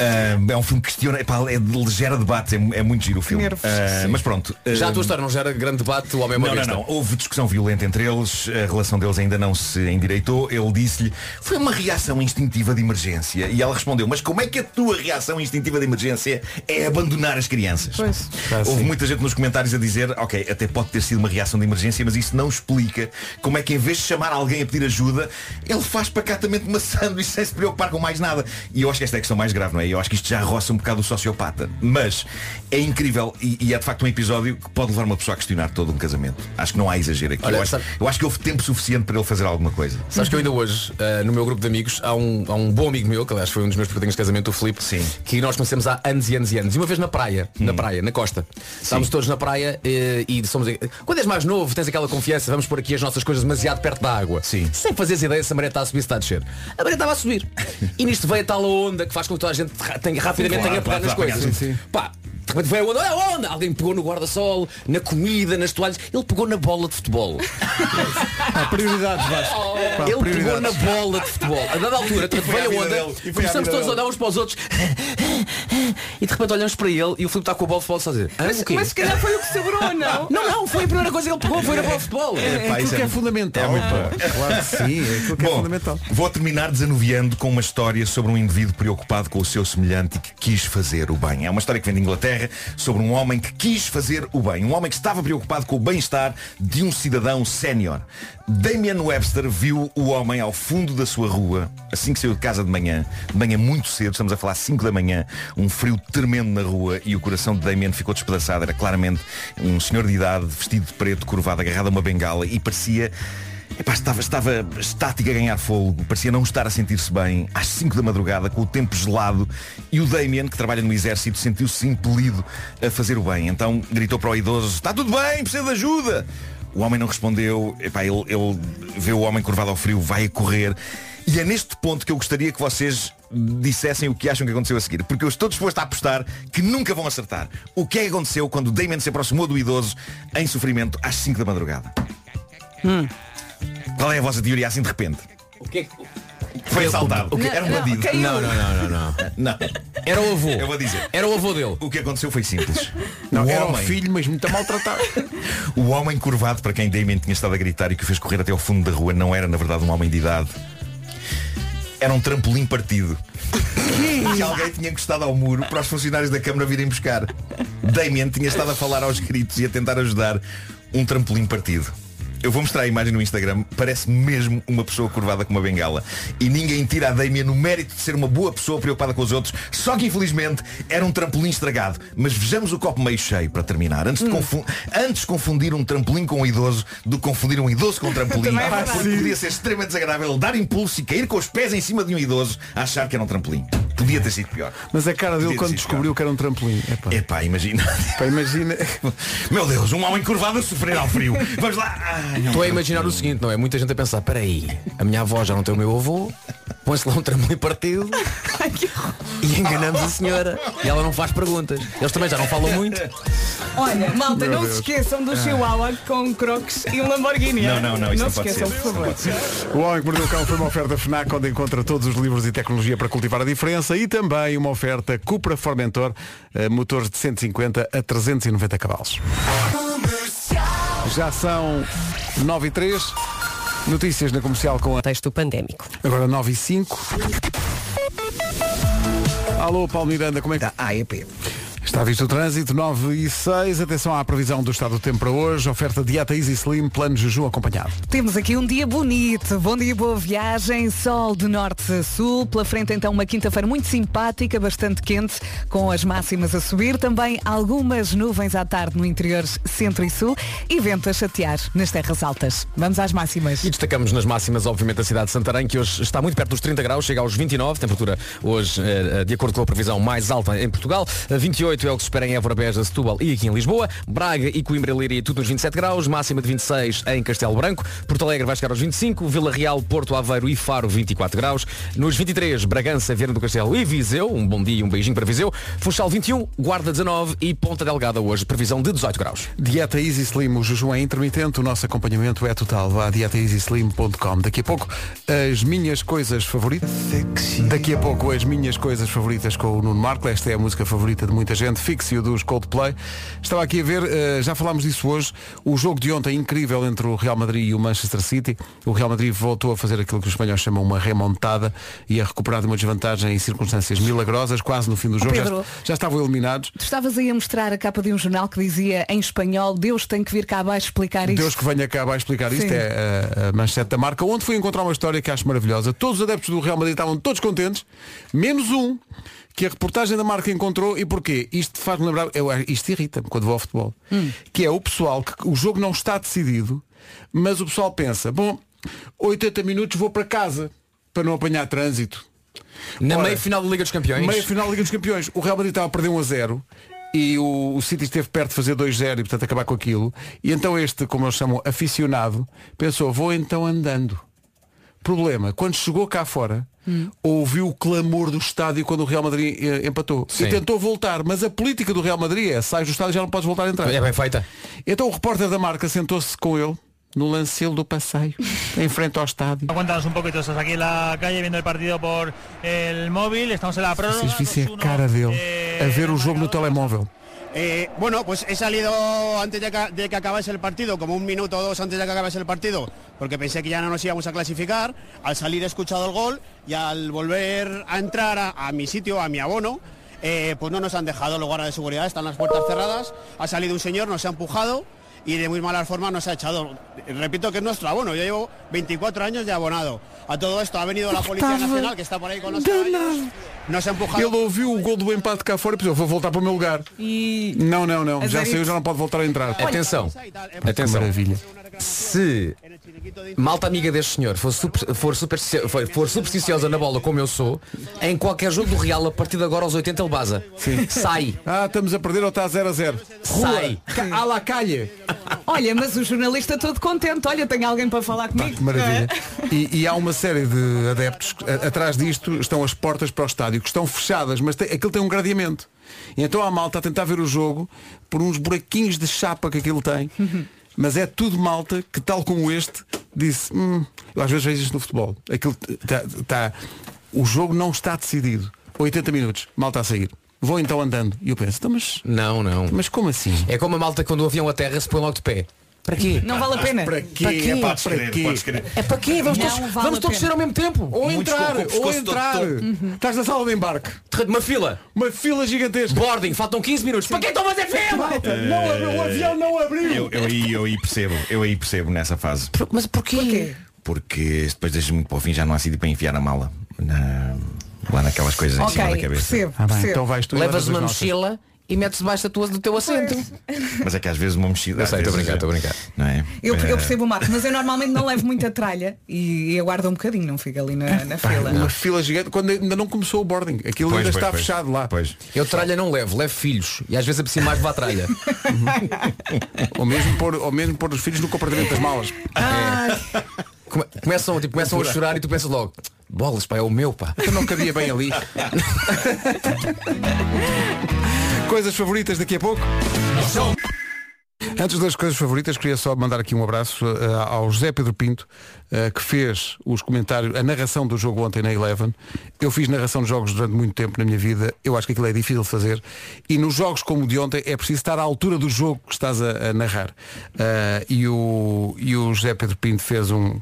Ah, é um filme que questiona, epá, é de gera debates, é, é muito giro o filme. Nervos. Ah, mas pronto. Já a tua história não gera grande debate, o homem é uma Não, não, não. Houve discussão violenta entre eles, a relação deles ainda não se endireitou. Ele disse-lhe, foi uma reação instintiva de emergência. E ela respondeu, mas como é que a tua reação instintiva de emergência é abandonar as crianças? Pois. Houve muita gente nos comentários a dizer, ok, até pode ter sido uma reação de emergência, mas isso não explica como é que em vez de chamar alguém a pedir ajuda, ele faz pacatamente uma sanduíche sem se preocupar com mais nada. E eu acho que esta é a questão mais grave, não é? Eu acho que isto já roça um bocado o sociopata. Mas é incrível e, e é de facto um episódio que pode levar uma pessoa a questionar todo um casamento. Acho que não há exagero aqui. Olha, eu, acho, sabe- eu acho que houve tempo suficiente para ele fazer alguma coisa. Sabes que eu ainda hoje, eh, no meu grupo de amigos, há um, há um bom amigo meu, que aliás foi um dos meus padrinhos de casamento, o Filipe, Sim. que nós conhecemos há anos e anos e anos. E uma vez na praia, na praia, na costa. Estávamos todos na praia eh, e somos. Quando és mais novo, tens aquela confiança, vamos pôr aqui as nossas coisas demasiado perto da água. Sim. Sem fazeres ideia se a maré está a subir, se está a descer. A maré estava a subir. e nisto veio a tal onda que faz com que toda a gente tenha, rapidamente Claro, tenha a pegar claro, nas coisas. sim, Pá, De repente veio a onda, olha a onda! Alguém pegou no guarda-sol, na comida, nas toalhas. Ele pegou na bola de futebol. Há prioridades, Vasco. Pá, Ele pegou prioridades. na bola de futebol. A dada altura, de repente foi à veio a vida onda, dele, e foi à começamos vida todos a dele. olhar uns para os outros. E de repente olhamos para ele e o Filipe está com a bola de futebol só a dizer. "Hã, Mas, o quê?" mas se calhar foi o que sobrou, não? Não, não, foi a primeira coisa que ele pegou, foi na bola de futebol. É Pá, aquilo isso que é muito- fundamental. É muito pá. bom. Claro que sim, é aquilo que é Bom, fundamental. vou terminar desanuviando com uma história sobre um indivíduo preocupado com o seu semelhante e que quis fazer o bem. É uma história que vem de Inglaterra sobre um homem que quis fazer o bem. Um homem que estava preocupado com o bem-estar de um cidadão sénior. Damien Webster viu o homem ao fundo da sua rua, assim que saiu de casa de manhã, de manhã muito cedo, estamos a falar 5 da manhã, um frio tremendo na rua e o coração de Damien ficou despedaçado. Era claramente um senhor de idade, vestido de preto, curvado, agarrado a uma bengala e parecia Epá, estava, estava estático a ganhar fogo, parecia não estar a sentir-se bem, às 5 da madrugada, com o tempo gelado, e o Damien, que trabalha no exército, sentiu-se impelido a fazer o bem. Então gritou para o idoso, está tudo bem, precisa de ajuda. O homem não respondeu, Epá, ele, ele vê o homem curvado ao frio, vai a correr. E é neste ponto que eu gostaria que vocês dissessem o que acham que aconteceu a seguir. Porque eu estou disposto a apostar que nunca vão acertar. O que é que aconteceu quando Damien se aproximou do idoso em sofrimento às 5 da madrugada? Qual é a vossa teoria assim de repente? O que é que- Foi assaltado. Não, Era um não, bandido. Não, não, não, não, não. Não. Era o avô. Eu vou dizer. Era o avô dele. O que aconteceu foi simples. Não, o, era o homem, filho, mas muito maltratado. o homem curvado para quem Damien tinha estado a gritar e que o fez correr até ao fundo da rua não era na verdade um homem de idade. Era um trampolim partido. Que alguém tinha encostado ao muro para os funcionários da Câmara virem buscar. Damien tinha estado a falar aos gritos e a tentar ajudar um trampolim partido. Eu vou mostrar a imagem no Instagram, parece mesmo uma pessoa curvada com uma bengala. E ninguém tira a Damien no mérito de ser uma boa pessoa preocupada com os outros, só que infelizmente era um trampolim estragado. Mas vejamos o copo meio cheio para terminar. Antes de confu- antes confundir um trampolim com um idoso do que confundir um idoso com um trampolim. É podia ser extremamente desagradável dar impulso e cair com os pés em cima de um idoso a achar que era um trampolim. Podia ter sido pior. Mas a cara dele Podia quando descobriu que era um trampolim. Epá. pior. Epá, imagina. Pá, imagina. Meu Deus, um homem curvado a sofrer ao frio. Vamos lá. Estou a imaginar o seguinte, não é? Muita gente a pensar, peraí, a minha avó já não tem o meu avô, põe-se lá um trampolim partido e enganamos a senhora. E ela não faz perguntas. Eles também já não falam muito. Olha, malta, Meu não Deus. se esqueçam do Chihuahua com crocs e um Lamborghini. Não, não, não, isso não, se pode ser. esqueçam, por Isso não favor. ser. O Homem que Mordeu o Cão foi uma oferta FNAC onde encontra todos os livros e tecnologia para cultivar a diferença e também uma oferta Cupra Formentor, eh, motores de 150 a 390 cavalos. Já são 9 e 3. Notícias na comercial com a. Texto pandémico. Agora 9 e 5. Alô, Paulo Miranda, como é que Da AEP. Está visto o trânsito, 9 e 6. Atenção à previsão do estado do tempo para hoje. Oferta Dieta Easy Slim, plano Juju acompanhado. Temos aqui um dia bonito, bom dia, boa viagem, sol de norte a sul, pela frente então uma quinta-feira muito simpática, bastante quente, com as máximas a subir, também algumas nuvens à tarde no interior centro e sul e vento a chatear nas terras altas. Vamos às máximas. E destacamos nas máximas, obviamente, a cidade de Santarém, que hoje está muito perto dos 30 graus, chega aos 29, temperatura hoje, eh, de acordo com a previsão, mais alta em Portugal. Eh, 28 é o que se espera em Évora Beja, Setúbal e aqui em Lisboa. Braga e Coimbra Leiria, tudo nos 27 graus, máxima de 26 em Castelo Branco. Porto Alegre vai chegar aos 25, Vila Real, Porto Aveiro e Faro, 24 graus. Nos 23, Bragança, Viana do Castelo e Viseu, um bom dia e um beijinho para Viseu. Funchal 21, Guarda 19 e Ponta Delgada hoje, previsão de 18 graus. Dieta Easy Slim, o jejum é intermitente, o nosso acompanhamento é total. Vá a dietaeasyslim.com. Daqui a pouco, as minhas coisas favoritas. Daqui a pouco, as minhas coisas favoritas com o Nuno Marco. Esta é a música favorita de muita gente. Fixio dos Coldplay. Estava aqui a ver, eh, já falámos disso hoje, o jogo de ontem incrível entre o Real Madrid e o Manchester City. O Real Madrid voltou a fazer aquilo que os espanhóis chamam uma remontada e a recuperar de uma desvantagem em circunstâncias milagrosas, quase no fim do jogo. Já, Pedro. já estavam eliminados. Tu estavas aí a mostrar a capa de um jornal que dizia em espanhol Deus tem que vir cá abaixo explicar isto. Deus que venha cá vai explicar isto, Sim. é a, a manchete da marca, onde fui encontrar uma história que acho maravilhosa. Todos os adeptos do Real Madrid estavam todos contentes, menos um que a reportagem da marca encontrou e porquê? Isto faz-me lembrar, eu, isto irrita-me quando vou ao futebol, que é o pessoal que o jogo não está decidido, mas o pessoal pensa, bom, 80 minutos vou para casa para não apanhar trânsito. Na Ora, meia final da Liga dos Campeões. Meia final da Liga dos Campeões. O Real Madrid estava a perder 1 a 0 e o, o City esteve perto de fazer 2-0 e portanto acabar com aquilo. E então este, como eles chamam, aficionado, pensou, vou então andando. Problema, quando chegou cá fora, ouviu o clamor do estádio quando o Real Madrid eh, empatou. Sim. E tentou voltar, mas a política do Real Madrid é, sai do estádio e já não podes voltar a entrar. É bem feita. Então o repórter da marca sentou-se com ele no lancelo do passeio, em frente ao estádio. Un poquito, estás aquí en la calle viendo el partido por el móvil, estamos en la prórroga. Vocês vissem a cara dele a ver o jogo no telemóvel. Eh, bueno, pues he salido antes de que, acabase el partido, como un minuto o dos antes de que acabase el partido, porque pensé que ya no nos íbamos a clasificar. Al salir he escuchado el gol y al volver a entrar a, a mi sitio, a mi abono, eh, pues no nos han dejado los guardas de seguridad, están las puertas cerradas. Ha salido un señor, nos ha empujado y de muy mala forma nos ha echado. Repito que es nuestro abono, yo llevo 24 años de abonado. A todo esto ha venido la Policía Nacional, que está por ahí con los caballos, nos ha empujado. Ele ouviu o gol do empate cá fora e pensou, vou voltar para o meu lugar. E Não, não, não. Já saiu, já não pode voltar a entrar. Atenção. Atenção. maravilha. Se malta amiga deste senhor for, super, for, supersticio- for, for supersticiosa na bola como eu sou, em qualquer jogo do Real, a partir de agora aos 80 ele baza. Sai. Ah, estamos a perder ou está a 0 a 0. Sai. À la calha. olha, mas o jornalista todo contente. Olha, tem alguém para falar comigo. Que maravilha. E, e há uma série de adeptos. a- Atrás disto estão as portas para o estádio, que estão fechadas, mas tem, aquilo tem um gradiamento. E então a malta a tentar ver o jogo por uns buraquinhos de chapa que aquilo tem. Mas é tudo malta que, tal como este, disse, "Hum, eu às vezes vejo isto no futebol. Aquilo tá, tá- o jogo não está decidido. 80 minutos, malta a sair. Vou então andando. E eu penso, então, mas, Não, não. mas como assim? É como a malta quando o avião aterra se põe logo de pé. Para quê? Não vale a pena. Para quê? Para quê? É para crer, quê? É para quê? Vamos todos, vale vamos todos ser ao mesmo tempo. Ou Muitos entrar, ou entrar. torto. Estás na sala de embarque. Uma fila. Uma fila gigantesca. Boarding, faltam 15 minutos. Para que estão a fazer fila? Não abriu, o avião não abriu. Eu, eu, aí, eu aí percebo, eu aí percebo nessa fase. Mas porquê? Porque depois deixa muito para o fim já não há sítio para enfiar a mala. Na- lá naquelas coisas em cima da cabeça. percebo. Ah, bem, percebo. então vais tu Levas levas as uma nossas. mochila e metes debaixo da tua, do teu assento. Mas é que às vezes uma mochila. Eu sei, estou a brincar, estou a brincar. Não é? Eu, eu Eh, percebo o Marco, mas eu normalmente não levo muita tralha e, aguardo um bocadinho, não fico ali na, na Pá, fila. uma fila gigante quando ainda não começou o boarding. Aquilo Pois, ainda pois, está pois. fechado lá. Pois. Eu tralha não levo, levo filhos. E às vezes é preciso mais levar tralha. Ou mesmo pôr, ou mesmo pôr os filhos no compartimento das malas. Come- Começam, tipo, começam a chorar e tu pensas logo, bolas, pá, é o meu, pá. Eu não cabia bem ali. coisas favoritas daqui a pouco. Antes das coisas favoritas, queria só mandar aqui um abraço eh, ao José Pedro Pinto, eh, que fez os comentários, a narração do jogo ontem na Eleven. Eu fiz narração de jogos durante muito tempo na minha vida, eu acho que aquilo é difícil de fazer. E nos jogos como o de ontem é preciso estar à altura do jogo que estás a, a narrar. Eh, e, o, e o José Pedro Pinto fez um.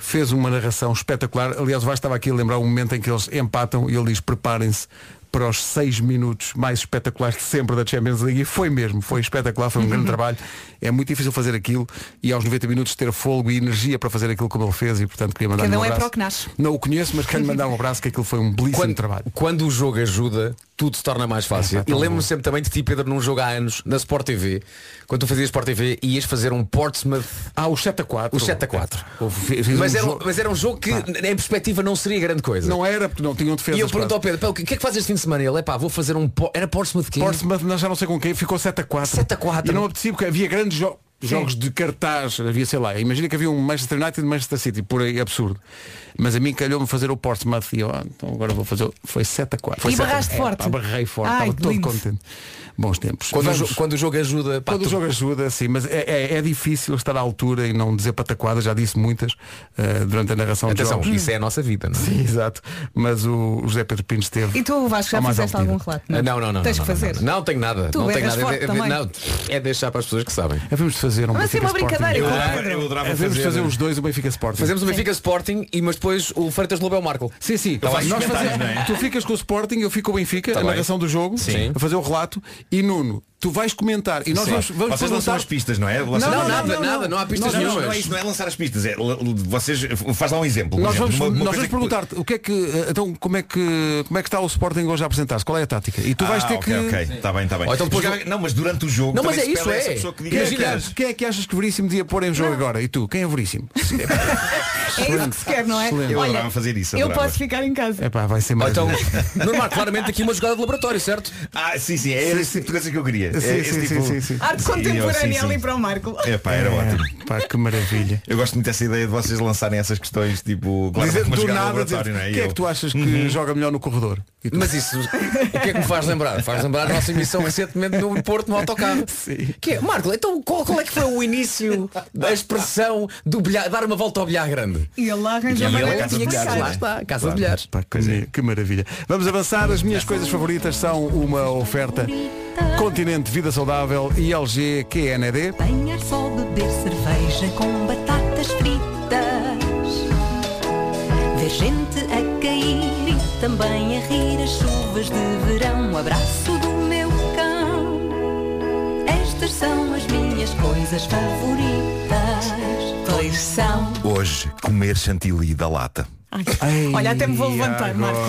Fez uma narração espetacular. Aliás, o Vasco estava aqui a lembrar o momento em que eles empatam e ele diz preparem-se para os seis minutos mais espetaculares de sempre da Champions League e foi mesmo, foi espetacular, foi um grande trabalho. É muito difícil fazer aquilo e aos 90 minutos ter fogo e energia para fazer aquilo como ele fez e portanto queria mandar Cada um um é abraço. para o que nasce. Não o conheço, mas quero lhe mandar um abraço que aquilo foi um belíssimo Quando, trabalho. quando o jogo ajuda, tudo se torna mais fácil. É, pá, e lembro-me sempre também de ti, Pedro, num jogo há anos, na Sport TV, quando tu fazias Sport TV ias fazer um Portsmouth. Ah, o 7 a 4. O 7 a 4. Houve- fiz- fiz Mas um era, um, jogo- mas era um jogo que, em perspectiva, não seria grande coisa. Não era porque não tinham defesa. e eu pergunto ao Pedro, "Pá, o que é que fazes este fim de semana? Ele, é pá, vou fazer um. Era Portsmouth quê? Portsmouth, não, já não sei com quem, ficou 7 a 4. 7 a 4. E não apetecia porque havia grandes jo- jogos de cartaz, havia, sei lá, imagina que havia um Manchester United e Manchester City, por aí absurdo. Mas a mim calhou-me fazer o Portsmouth e eu, ah, então agora vou fazer. o- Foi 7 a 4. Foi E 7 a- barraste É, forte? pá, barrei forte, Ai, estava todo lindo. contente. Bons tempos. Quando, o Vamos- jo- quando o jogo ajuda, pá, Quando o tu- jogo ajuda, sim, mas é, é- é difícil estar à altura e não dizer pataquadas, já disse muitas eh, durante a narração de Atenção, jogos. isso é a nossa vida, não é? Sim, exato. Mas o José Pedro Pinto esteve. E tu, Vasco, já fizeste algum relato? Ah, Não, não, não. Tens não, que não, fazer. Não, não tenho nada. Tu não tenho nada. forte É- é- também. não, é deixar para as pessoas que sabem. Havemos de fazer um Mas Benfica uma Sporting. brincadeira. Eu o eu de fazer. fazer os dois o Benfica Sporting. Fazemos o Benfica Sporting e mas depois o Freitas Lobo é o Marco. Sim, sim. Nós fazemos- é? Tu ficas com o Sporting, eu fico com o Benfica, Tá a bem. narração do jogo, Sim. a fazer o relato, e Nuno, tu vais comentar e nós Sim. vamos, vamos Vocês perguntar- as pistas, não é? Não, Não, não, nada, não, nada, não há pistas Não, não, nenhumas. não é isso, não é lançar as pistas, é l- vocês faz lá um exemplo. Nós por vamos, exemplo, uma- uma nós coisa vamos que- perguntar-te o que é que eh, então como é que como é que está o Sporting hoje a apresentar-se? Qual é a tática? E tu vais Ah, ter ok, que ok, está bem, está bem. Ou então depois- Não, mas durante o jogo Não, mas também é se isso, pede a essa é. pessoa que diga Quem é, que achas, quem é que achas que Veríssimo devia pôr em jogo agora? E tu? Quem é Veríssimo? É isso que se quer, não é? Eu Olha, adorava fazer isso, eu adorava. posso ficar em casa. É pá, vai ser Ou mais. então, normal, claramente aqui uma jogada de laboratório, certo? Ah, sim, sim, é esse tipo de coisa que eu queria. Sim, É, esse sim, tipo- sim, sim, sim. Arte contemporânea sim, sim. ali para o Marco. É pá, era É, ótimo. Pá, que maravilha. Eu gosto muito dessa ideia de vocês lançarem essas questões, tipo, claro, Dizer do nada, dizer, laboratório, não é? quem é que tu achas que Uhum. joga melhor no corredor? Tu- Mas isso, o que é que me faz lembrar? Faz lembrar a nossa emissão recentemente no Porto, no autocarro. Sim. Que é, Marco, então qual, qual é que foi o início da expressão do bilhar, dar uma volta ao bilhar grande? E ele lá arranjou uma maneira casa de bilhares, explicar. Lá está, casa Claro. de bilhares. Pá, que, que maravilha. Vamos avançar. As minhas coisas favoritas são uma oferta Continente Vida Saudável e LG QNED. Banhar só beber cerveja com batatas fritas. Ver gente a cair e também a rir as chuvas de verão. O abraço do meu cão. Estas são as minhas coisas favoritas. Pois são. Hoje, comer chantilly da lata. Olha, até me vou levantar, Marco.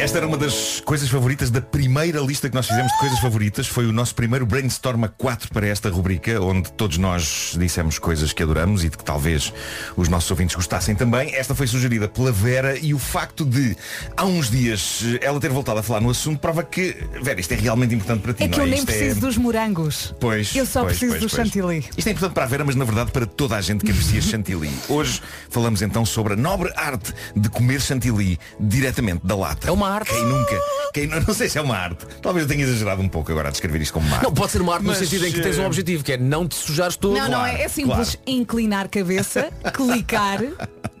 Esta era uma das coisas favoritas da primeira lista que nós fizemos de coisas favoritas. Foi o nosso primeiro brainstorm a 4 para esta rubrica, onde todos nós dissemos coisas que adoramos e de que talvez os nossos ouvintes gostassem também. Esta foi sugerida pela Vera e o facto de, há uns dias, ela ter voltado a falar no assunto prova que, Vera, isto é realmente importante para ti, É que eu nem Isto preciso é... dos morangos. Pois, Eu só pois, preciso pois, do pois. chantilly. Isto é importante para a Vera, mas na verdade para toda a gente que aprecia chantilly. Hoje falamos então sobre a nobre arte de comer chantilly diretamente da lata. É uma arte. Quem nunca? Quem, não sei se é uma arte. Talvez eu tenha exagerado um pouco agora a descrever isto como uma arte. Não, pode ser uma arte Mas, no sentido em que tens um eh, objetivo, que é não te sujares todo. Não, não, claro, é, é simples. claro. Inclinar cabeça, clicar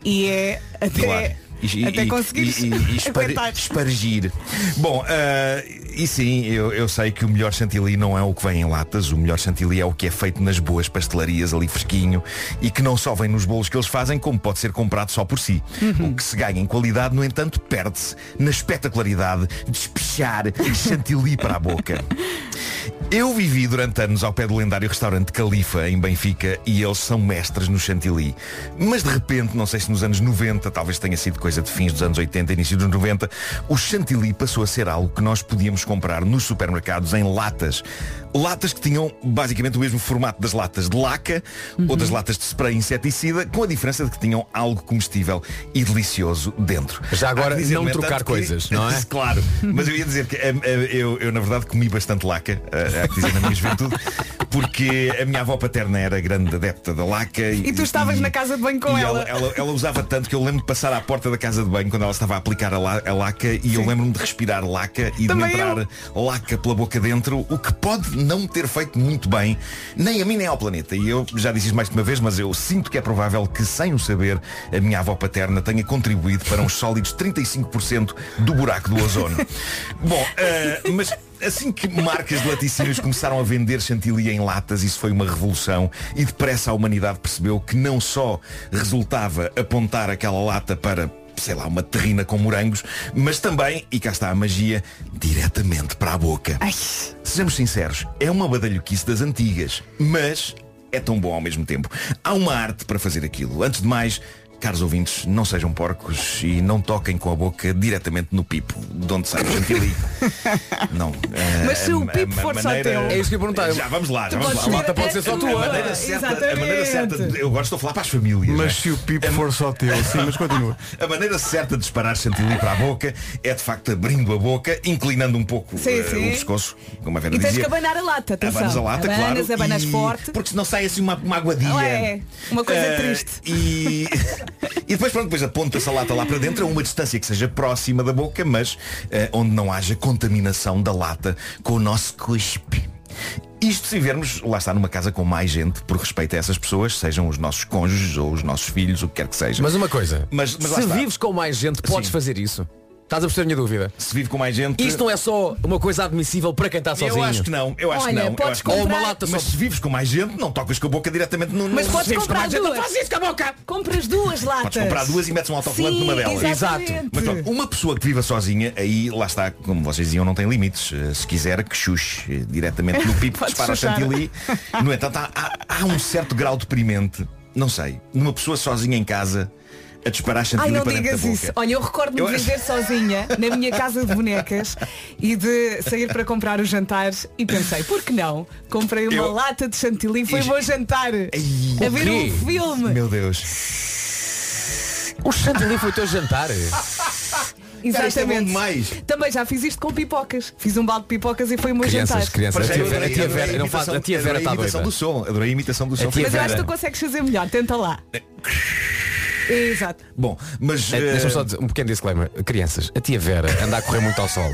e é até, Claro. E- até e- e- e- e aguentar. espargir. Bom, ah, e sim, eu, eu sei que o melhor chantilly não é o que vem em latas, o melhor chantilly é o que é feito nas boas pastelarias ali fresquinho e que não só vem nos bolos que eles fazem, como pode ser comprado só por si. O que se ganha em qualidade, no entanto, perde-se na espetacularidade de espichar chantilly para a boca. Eu vivi durante anos ao pé do lendário restaurante Califa, em Benfica, e eles são mestres no chantilly. Mas de repente, não sei se nos anos 90, talvez tenha sido coisa de fins dos anos 80, início dos 90, o chantilly passou a ser algo que nós podíamos comprar nos supermercados em latas. Latas que tinham basicamente o mesmo formato das latas de laca ou das latas de spray inseticida, com a diferença de que tinham algo comestível e delicioso dentro. Já agora, dizer, não trocar que- coisas, não é? claro. Mas eu ia dizer que eh, eh, eu, eu, na verdade comi bastante laca, eh, há que dizer na minha juventude, porque a minha avó paterna era grande adepta da laca. E tu estavas na casa de banho com e ela. ela, ela usava tanto que eu lembro de passar à porta da casa de banho quando ela estava a aplicar a, la- a laca e eu lembro-me de respirar laca e Também de entrar laca pela boca dentro, o que pode não ter feito muito bem, nem a mim nem ao planeta. E eu já disse isso mais de uma vez, mas eu sinto que é provável que, sem o saber, a minha avó paterna tenha contribuído para uns sólidos 35% do buraco do ozono. Bom, eh, mas Assim que marcas de laticínios começaram a vender chantilly em latas, isso foi uma revolução e depressa a humanidade percebeu que não só resultava apontar aquela lata para sei lá, uma terrina com morangos, mas também, e cá está a magia, diretamente para a boca. Sejamos sinceros, é uma badalhoquice das antigas, mas é tão bom ao mesmo tempo. Há uma arte para fazer aquilo. Antes de mais, caros ouvintes, não sejam porcos e não toquem com a boca diretamente no pipo, de onde sai o chantilly. não. eh, Mas se o a- pipo a for só teu. É isso que eu perguntar. Já vamos lá, já Tu vamos lá. A lata pode ser só tua. A maneira certa, a maneira Exatamente. certa, de- eu agora estou a falar para as famílias. Mas não é? se o pipo for só teu, sim, mas continua. A maneira certa de disparar chantilly para a boca é de facto abrindo a boca, inclinando um pouco Sim, eh, sim. o pescoço, como a Vera E tens dizia. que abanar a lata, atenção. Abanas a lata, abanas, claro. abanas e- forte. Porque senão sai assim uma, uma aguadilha. Ah, é, uma coisa Eh, triste. E, e depois pronto, depois aponta-se a lata lá para dentro a uma distância que seja próxima da boca, mas eh, onde não haja contaminação da lata com o nosso cuspe. Isto se vermos, lá está numa casa com mais gente, por respeito a essas pessoas, sejam os nossos cônjuges ou os nossos filhos, o que quer que seja. Mas uma coisa, Mas- mas lá se está. vives com mais gente, podes Sim. fazer isso. Estás a perceber a minha dúvida? Se vive com mais gente. Isto não é só uma coisa admissível para quem está sozinho. Eu acho que não, eu acho Olha, que não. podes acho comprar- Ou uma lata só- Mas se vives com mais gente, não tocas com a boca diretamente no. Mas podes comprar mais gente, duas. não fazes isso com a boca! Compras duas latas. Podes comprar duas e metes um autocolante numa delas. exatamente. Mas pronto, uma pessoa que viva sozinha, aí lá está, como vocês diziam, não tem limites. Eh, Se quiser, que xuxe eh, diretamente no pipo, dispara chantilly. No entanto, há, há- há um certo grau deprimente, não sei, numa pessoa sozinha em casa a disparar Ai, chantilly não para dentro digas da boca. isso. Olha, eu recordo-me Eu de viver sozinha na minha casa de bonecas e de sair para comprar o jantar e pensei, por que não? Comprei uma Eu- lata de chantilly, foi E- bom jantar. Ai, a ver um filme. Meu Deus. O chantilly foi o teu jantar. Exatamente. bom demais. Também já fiz isto com pipocas. Fiz um balde de pipocas e foi o meu Crianças, jantar. crianças. Para A já, tia Vera, a adorei- tia adorei Vera, a não faz- a tia Vera adorei está a imitação do som. Adorei a imitação do som. Mas eu acho que tu consegues fazer melhor. Tenta lá. Exato. Bom, mas... É, eh, Deixa-me só dizer um pequeno disclaimer. Crianças, a tia Vera anda a correr muito ao sol.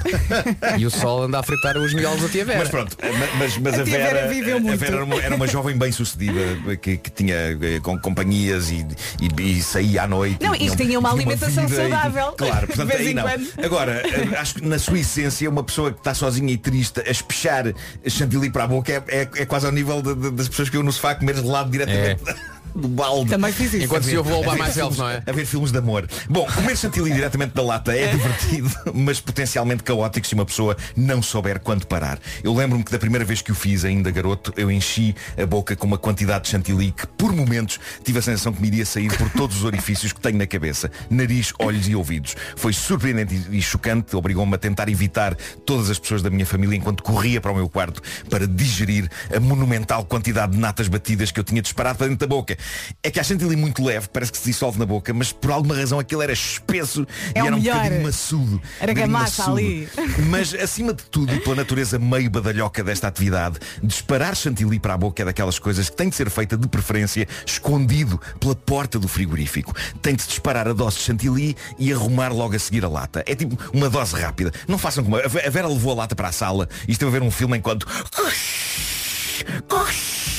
e o sol anda a fritar os miolos da tia Vera. Mas pronto, eh, ma- mas, mas a, A tia Vera, Vera viveu a muito. Vera era, uma, era uma jovem bem sucedida que, que tinha eh, com companhias e, e, e saía à noite. Não, e isto tinha uma alimentação e- saudável. claro, portanto aí não. quando. Agora, eh, acho que na sua essência uma pessoa que está sozinha e triste a espechar chantilly para a boca é, é, é quase ao nível de- de- das pessoas que eu no sofá a comer gelado diretamente. Do balde. Também fiz isso. Enquanto se ouve o All by A ver Myself, não é? A ver filmes de amor. Bom, comer chantilly diretamente da lata é divertido, mas potencialmente caótico se uma pessoa não souber quando parar. Eu lembro-me que da primeira vez que o fiz, ainda garoto, eu enchi a boca com uma quantidade de chantilly que, por momentos, tive a sensação que me iria sair por todos os orifícios que tenho na cabeça. Nariz, olhos e ouvidos. Foi surpreendente e e chocante, obrigou-me a tentar evitar todas as pessoas da minha família enquanto corria para o meu quarto para digerir a monumental quantidade de natas batidas que eu tinha disparado para dentro da boca. É que há chantilly muito leve, parece que se dissolve na boca, mas por alguma razão aquilo era espesso É e era um melhor. bocadinho maçudo. Era Um maçudo. ali. Mas acima de tudo, e pela natureza meio badalhoca desta atividade, disparar chantilly para a boca é daquelas coisas que tem de ser feita de preferência escondido pela porta do frigorífico. Tem de se disparar a dose de chantilly e arrumar logo a seguir a lata. É tipo uma dose rápida. Não façam como a Vera levou a lata para a sala e esteve a ver um filme enquanto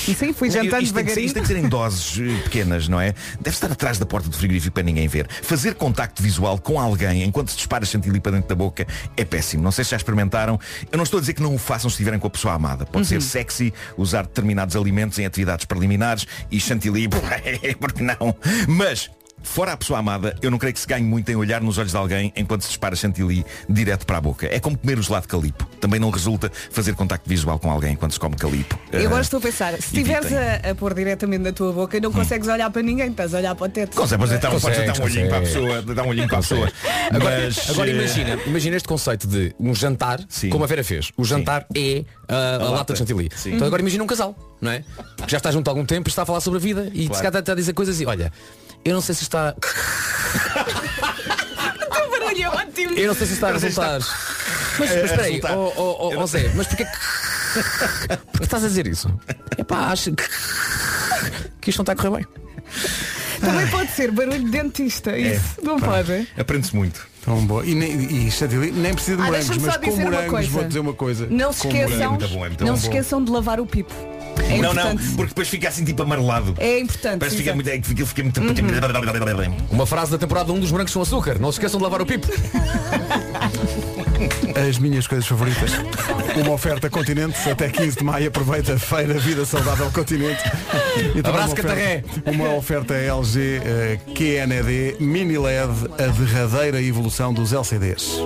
E sim, fui jantando isto tem, que ser, devagarinho. isto tem que ser em doses eh, pequenas, não é? Deve estar atrás da porta do frigorífico para ninguém ver. Fazer contacto visual com alguém enquanto se dispara chantilly para dentro da boca é péssimo. Não sei se já experimentaram. Eu não estou a dizer que não o façam se estiverem com a pessoa amada. Pode ser sexy usar determinados alimentos em atividades preliminares e chantilly, porque não? Mas Fora a pessoa amada, eu não creio que se ganhe muito em olhar nos olhos de alguém enquanto se dispara chantilly direto para a boca. É como comer o gelado de calipo. Também não resulta fazer contacto visual com alguém enquanto se come calipo. Eu agora Ah, estou a pensar, se estiveres a, a pôr diretamente na tua boca, não consegues olhar para ninguém, estás a olhar para o teto. Consegue, podes dar um, podes Consegue, dar um olhinho para a pessoa, dar um olhinho para a pessoa. Agora, Mas, agora eh, imagina, imagina este conceito de um jantar, Sim. como a Vera fez. O jantar é ah, a, lata. lata. de chantilly. Sim. Então agora imagina um casal, não é? Que já está junto há algum tempo e está a falar sobre a vida e Claro. se calhar está a dizer coisas e olha, eu não sei se está. O teu barulho é ótimo. Eu não sei se está a resultar. Mas, a mas espera aí, resultar. oh, oh, oh, oh, Zé, mas porquê que. Porquê estás a dizer isso? Epá, acho que. que isto não está a correr bem. Também pode ser barulho de dentista. Isso não pode. Aprende-se muito. Tão boa. E, nem, e chantilly nem precisa de Ah, morangos, deixa-me mas com dizer uma morangos coisa. vou dizer uma coisa. Não se Com esqueçam, morangos. muito bom, é muito não bom. se esqueçam de lavar o pipo. É não, não, porque depois fica assim tipo amarelado. É importante. Parece que fica muito. é que fica, fica muito. Uma frase da temporada 1 dos brancos com açúcar. Não se esqueçam de lavar o pipo. As minhas coisas favoritas. Uma oferta Continente até 15 de maio. Aproveita a feira Vida Saudável Continente. E também Abraço, uma Catarré. oferta, uma oferta LG eh, QNED Mini LED, a derradeira evolução dos LCDs.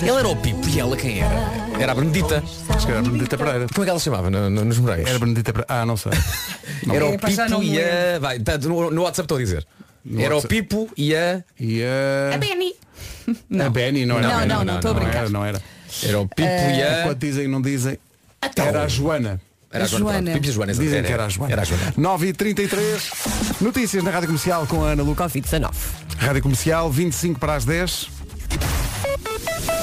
Ele era o Pipo e ela quem era? Era a Benedita. Acho que era a Benedita Pereira. Como é que ela se chamava no- no- nos Moreiros? Era a Benedita Pereira. Ah, não sei. Não. Era o Pipo não e a. Vai, tá, no, no WhatsApp estou a dizer. era WhatsApp. o Pipo e a. E A a... Benny. A Benny não era. Não, a Benny, não, não, estou a não brincar. era, não era. Era o Pipo e a. Enquanto dizem não dizem. Era a Joana. Era a Joana. Joana. e Joana. Dizem que era a Joana. Era a Joana. 9h33. Notícias na Rádio Comercial com a Ana Luca. Covid-19. Rádio Comercial, 25 para as 10.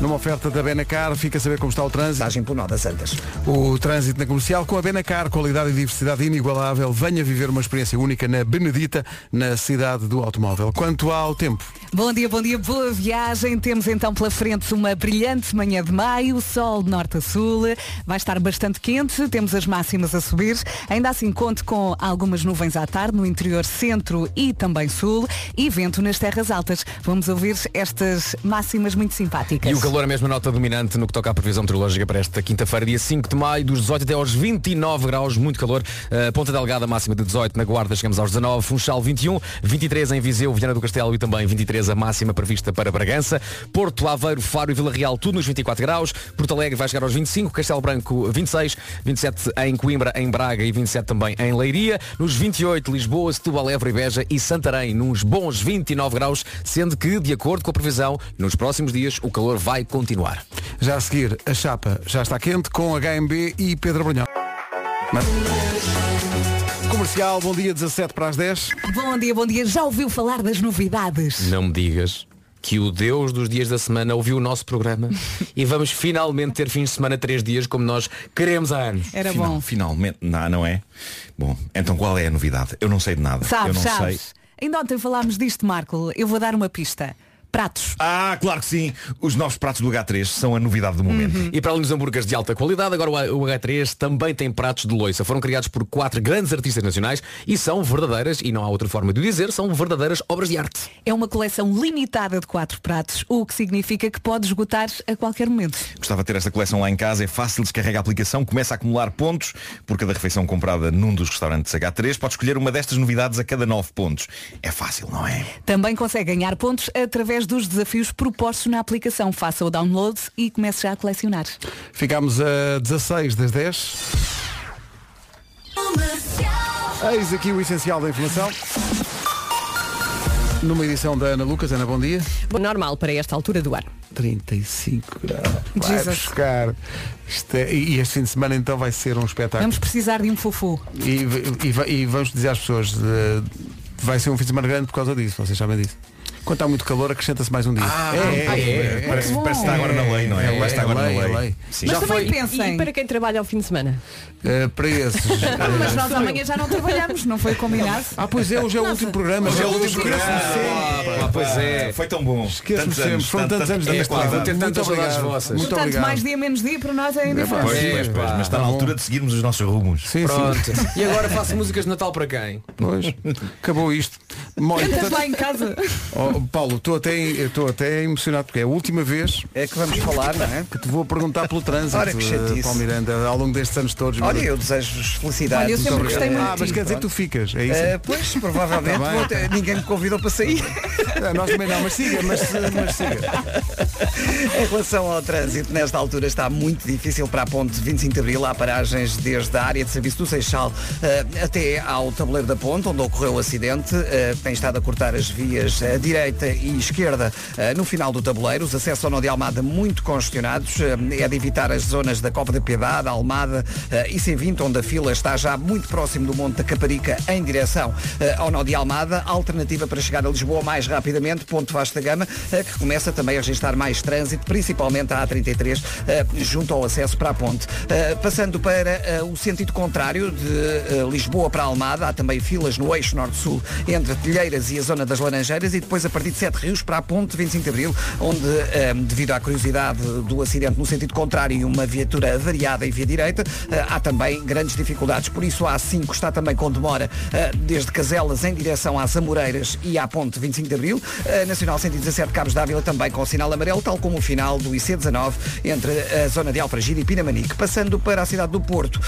Numa oferta da Benacar, fica a saber como está o trânsito. Passagem por Nó das Antas. O trânsito na comercial com a Benacar, qualidade e diversidade inigualável. Venha viver uma experiência única na Benedita, na cidade do automóvel. Quanto ao tempo, Bom dia, bom dia, boa viagem. Temos então pela frente uma brilhante manhã de maio, sol de norte a sul, vai estar bastante quente, temos as máximas a subir. Ainda assim conte com algumas nuvens à tarde no interior centro e também sul e vento nas terras altas. Vamos ouvir estas máximas muito simpáticas. E calor é a nota dominante no que toca à previsão meteorológica para esta quinta-feira, dia 5 de maio, dos 18 até aos 29 graus, muito calor. Uh, Ponta Delgada, máxima de 18, na Guarda chegamos aos 19, Funchal 21, 23 em Viseu, Viana do Castelo e também 23 a máxima prevista para Bragança. Porto, Aveiro, Faro e Vila Real, tudo nos 24 graus. Porto Alegre vai chegar aos 25, Castelo Branco 26, 27 em Coimbra, em Braga e 27 também em Leiria. Nos 28, Lisboa, Setúbal, Évora e Beja e Santarém, nos bons 29 graus, sendo que, de acordo com a previsão, nos próximos dias o calor vai continuar. já a seguir, a chapa já está quente com HMB e Pedro Brunhão. Mas- Comercial, bom dia, 17 para as 10. Bom dia, bom dia. Já ouviu falar das novidades? Não me digas que o Deus dos dias da semana ouviu o nosso programa e vamos finalmente ter fins de semana três dias como nós queremos há anos. Era Final- bom. Finalmente, não, não é? Bom, então qual é a novidade? Eu não sei de nada. eu Sabes, não sabes. sei. Ainda ontem falámos disto, Marco. Eu vou dar uma pista. Pratos. Ah, claro que sim. Os novos pratos do H3 são a novidade do momento. Uhum. E para além dos hambúrgueres de alta qualidade, agora o H3 também tem pratos de loiça. Foram criados por quatro grandes artistas nacionais e são verdadeiras, e não há outra forma de o dizer, são verdadeiras obras de arte. É uma coleção limitada de quatro pratos, o que significa que pode esgotar a qualquer momento. Gostava de ter esta coleção lá em casa, é fácil, descarrega a aplicação, começa a acumular pontos por cada refeição comprada num dos restaurantes H3. Pode escolher uma destas novidades a cada nove pontos. É fácil, não é? Também consegue ganhar pontos através dos desafios propostos na aplicação. Faça o download e comece já a colecionar. Ficámos a 16 das 10. Eis aqui o essencial da informação. Numa edição da Ana Lucas. Ana, bom dia. Normal para esta altura do ano. 35 graus. Vai Jesus. buscar. Isto é- e este fim de semana então vai ser um espetáculo. Vamos precisar de um fofo. E, e e vamos dizer às pessoas, eh, vai ser um fim de semana grande por causa disso, vocês sabem disso. Quando está muito calor, acrescenta-se mais um dia. Ah, é. Parece, parece que está agora na lei, não é? É, está agora lei, na é lei. lei. Sim. Mas Já também foi. pensem. E para quem trabalha ao fim de semana? Eh, para esses. Mas eh, nós amanhã já não trabalhamos, não foi combinado? Ah, pois é, hoje é o último programa. Hoje é o Já último programa. Ah, pois é. Foi tão bom. Esqueço-me sempre. Foram tantos anos vida. vou ter Muito obrigado. Muito Portanto, obrigado. mais dia menos dia para nós é indiferente. Pois, É, pois, mas está na altura de seguirmos os nossos rumos. Sim, Pronto. sim. E agora faço músicas de Natal para quem? Pois, acabou isto. Cantas lá em casa. Paulo, estou até, estou até emocionado porque é a última vez É que vamos falar, não é? que te vou perguntar pelo trânsito, Ora, que chatice. eh, Paulo Miranda, ao longo destes anos todos. Olha, meu eu desejo-vos felicidades. Olha, eu sempre gostei muito Ah, mas quer dizer que tu ficas, é isso? Eh, pois, provavelmente. Tá bem. vou ter- ninguém me convidou para sair. Ah, Nós também não, mas siga, mas, mas siga. Em relação ao trânsito, nesta altura está muito difícil para a ponte 25 de Abril. Há paragens desde a área de serviço do Seixal eh, até ao tabuleiro da ponte, onde ocorreu o acidente. Eh, tem estado a cortar as vias à direita e esquerda eh, no final do tabuleiro. Os acessos ao Nó de Almada muito congestionados. Eh, é de evitar as zonas da Copa da Piedade, Almada eh, e C20, onde a fila está já muito próximo do Monte da Caparica em direção ao Nó de Almada. Alternativa para chegar a Lisboa mais rapidamente, ponto Vasta Gama, que começa também a registrar mais trânsito, principalmente a A33, eh, junto ao acesso para a ponte. Passando para o sentido contrário, de Lisboa para Almada, há também filas no eixo norte-sul entre Telheiras e a zona das Laranjeiras e depois a partir de Sete Rios para a ponte 25 de Abril, onde, eh, devido à curiosidade do acidente no sentido contrário e uma viatura variada em via direita, eh, há também grandes dificuldades. Por isso a A5 está também com demora eh, desde Caselas em direção às Amoreiras e à ponte 25 de Abril. A Nacional 117 Cabos d'Ávila também com sinal amarelo, tal como o final do IC19 entre a zona de Alfragide e Pinamanique. Passando para a cidade do Porto,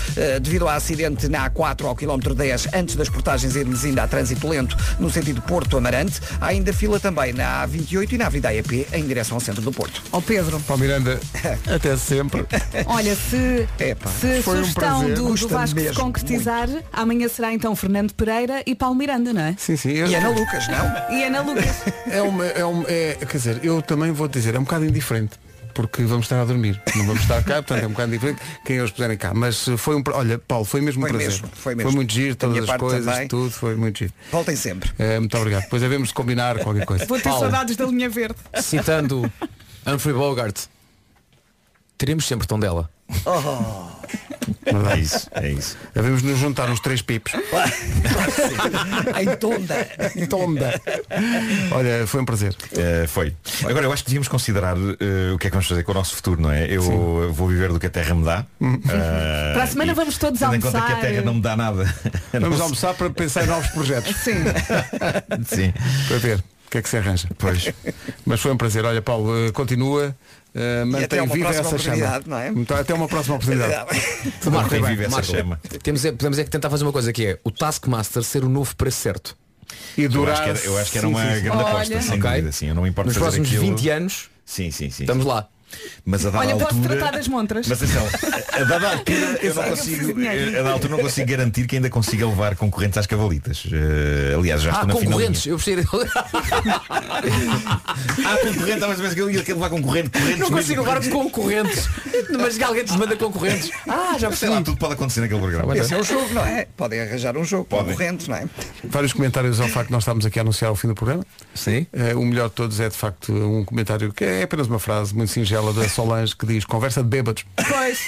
devido ao acidente na A4 ao quilómetro 10, antes das portagens irmos ainda há trânsito lento no sentido Porto-Amarante, ainda também na A28 e na Avenida AEP em direção ao centro do Porto. Ó Pedro, Paulo Miranda, até sempre. olha, se, Epá, se a foi um sugestão prazer. do, do Vasco se concretizar, amanhã será então Fernando Pereira e Paulo Miranda, não é? Sim, sim. eu- E Ana Lucas, não? E Ana Lucas. É uma, é uma, é, quer dizer, eu também vou dizer, é um bocado indiferente. Porque vamos estar a dormir, não vamos estar cá, portanto é um bocado diferente quem eles puserem cá. Mas eh, foi um, olha, Paulo, foi mesmo um Foi prazer. mesmo, foi mesmo. muito giro, Da todas as coisas, também. tudo, foi muito giro. Voltem sempre. Eh, muito obrigado. Depois devemos de combinar qualquer coisa. Vou ter Paulo. saudades da linha verde. Citando Humphrey Bogart, teremos sempre tom dela. É isso, é isso. Devemos nos juntar uns três pipos. em Tonda. Tonda. Olha, foi um prazer. Eh, foi. Agora eu acho que devíamos considerar eh, o que é que vamos fazer com o nosso futuro, não é? Eu vou viver do que a terra me dá. Eh, Para a semana vamos todos tendo em conta que a almoçar. terra não me dá nada. Vamos almoçar para pensar em novos projetos. Sim. Sim. Para ver o que é que se arranja. Pois. Mas foi um prazer. Olha, Paulo, eh, continua. até mantém viva essa chama. não é? Então, até uma próxima oportunidade. Tudo a Marco, correr bem. vive essa chama. Temos é, podemos é que tentar fazer uma coisa que é o Taskmaster ser o novo preço certo. E Eu durar. acho que era, eu acho que era sim, uma sim, sim. grande Olha. aposta, sem Ok. dúvida. Sim, eu não me importo Nos fazer próximos aquilo. 20 anos Sim, sim, sim. estamos lá. Mas a dada Olha, posso altura. tratar das montras. Mas atenção, a, dada altura eu não consigo, a dada altura não consigo garantir que ainda consiga levar concorrentes às cavalitas. Eh, aliás, já Ah, estou na concorrentes. Eu gostei. Ah, concorrente, mas parece que eu ia querer levar concorrente, correntes Não consigo levar correntes. concorrentes. Mas alguém te manda concorrentes. Ah, já Sei lá, tudo pode acontecer naquele programa. Esse é o jogo, não é? Podem arranjar um jogo concorrente, não é? Vários comentários ao facto de nós estamos aqui a anunciar o fim do programa. Sim. o melhor de todos é de facto um comentário que é apenas uma frase muito singela da Solange que diz conversa de bêbados. Pois.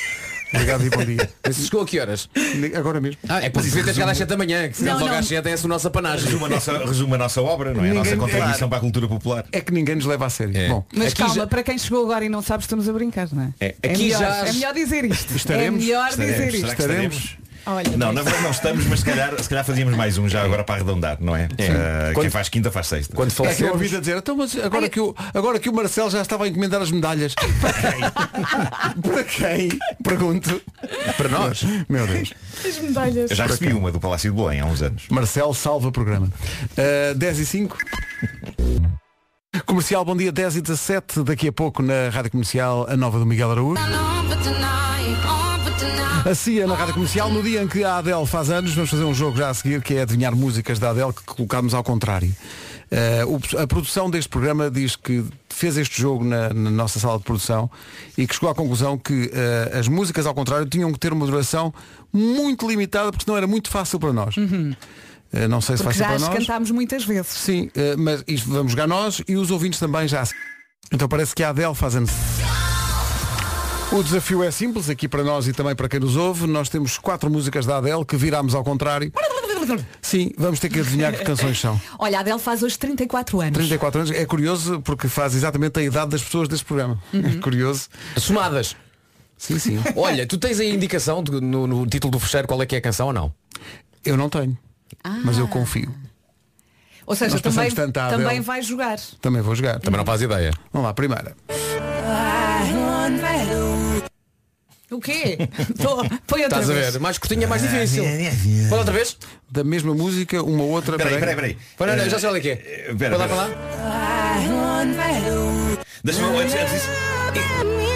Obrigado e bom dia. Mas chegou a que horas? Agora mesmo. Ah, é para devia ter chegado às 7 da manhã, que se Não, não, logo às 7 é essa a nossa panagem. Resume a nossa, resume a nossa obra, não é? A nossa Ninguém- contribuição Claro. para a cultura popular. É que ninguém nos leva a sério. Bom, Mas calma, já- para quem chegou agora e não sabe, estamos a brincar, não é? É, É aqui melhor, já- é melhor dizer isto. Estaremos? é melhor Estaremos. dizer isto. que estaremos? Olha, Não, na verdade não estamos, mas se calhar, se calhar fazíamos mais um já agora para arredondar, não é? Eh, quem faz quinta faz sexta. Quando É que eu ouvi a dizer, então, mas agora que, o, agora que o Marcelo já estava a encomendar as medalhas. Para quem? Para quem? Pergunto. Para nós. Meu Deus. As medalhas. Eu já recebi uma do Palácio de Belém há uns anos. Marcelo salva programa. Uh, 10 e 5. Comercial, bom dia, 10 e 17. Daqui a pouco na Rádio Comercial, a nova do Miguel Araújo. A CIA na Rádio Comercial, no dia em que a Adele faz anos, vamos fazer um jogo já a seguir, que é adivinhar músicas da Adele que colocámos ao contrário. O- a produção deste programa diz que fez este jogo na, na nossa sala de produção e que chegou à conclusão que eh, as músicas ao contrário tinham que ter uma duração muito limitada, porque senão era muito fácil para nós. Eh, não sei se vai Porque já para nós. cantámos muitas vezes. Sim, mas isto vamos jogar nós e os ouvintes também já. Então parece que a Adele faz anos. O desafio é simples, aqui para nós e também para quem nos ouve. Nós temos quatro músicas da Adele que virámos ao contrário. Sim, vamos ter que adivinhar que canções são. Olha, a Adele faz hoje 34 anos. 34 anos. É curioso porque faz exatamente a idade das pessoas deste programa. É curioso. Somadas. Sim, sim. Olha, tu tens a indicação de- no, no título do fecheiro qual é que é a canção ou não? Eu não tenho. Mas eu confio. Ou seja, Nós também, também vai jogar. Também vou jogar. Também não faz ideia. Vamos lá, primeira. O quê? Tô- Põe outra Estás a vez. ver? Mais curtinha, mais difícil. Fala outra vez? Da mesma música, uma outra. Peraí, peraí, peraí. Para, não, já sei onde é que é. eh, Pera, Vai lá, pera. vai lá. Deixa-me antes, antes disso,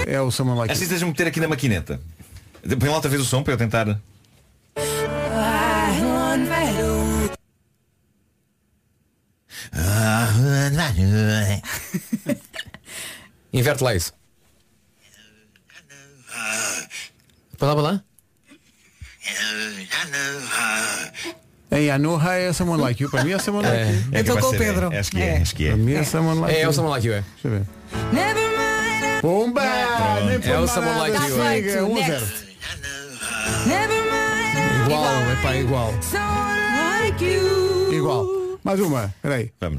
É o Someone Like antes You. disso, deixa-me meter aqui na maquineta. Põe lá outra vez o som para eu tentar. Inverte lá isso. Lá, vai lá. Em Anoha é Someone Like You. Para mim é Someone Like You. É com o Pedro. é, Acho que é, É. acho que Para é. mim é Someone Like É, é o Someone Like You, é. Deixa eu ver. Pumba! Nem É o Someone Like You, é. Tá um a. Igual, é pá, igual. Igual. Mais uma, peraí. Vamos.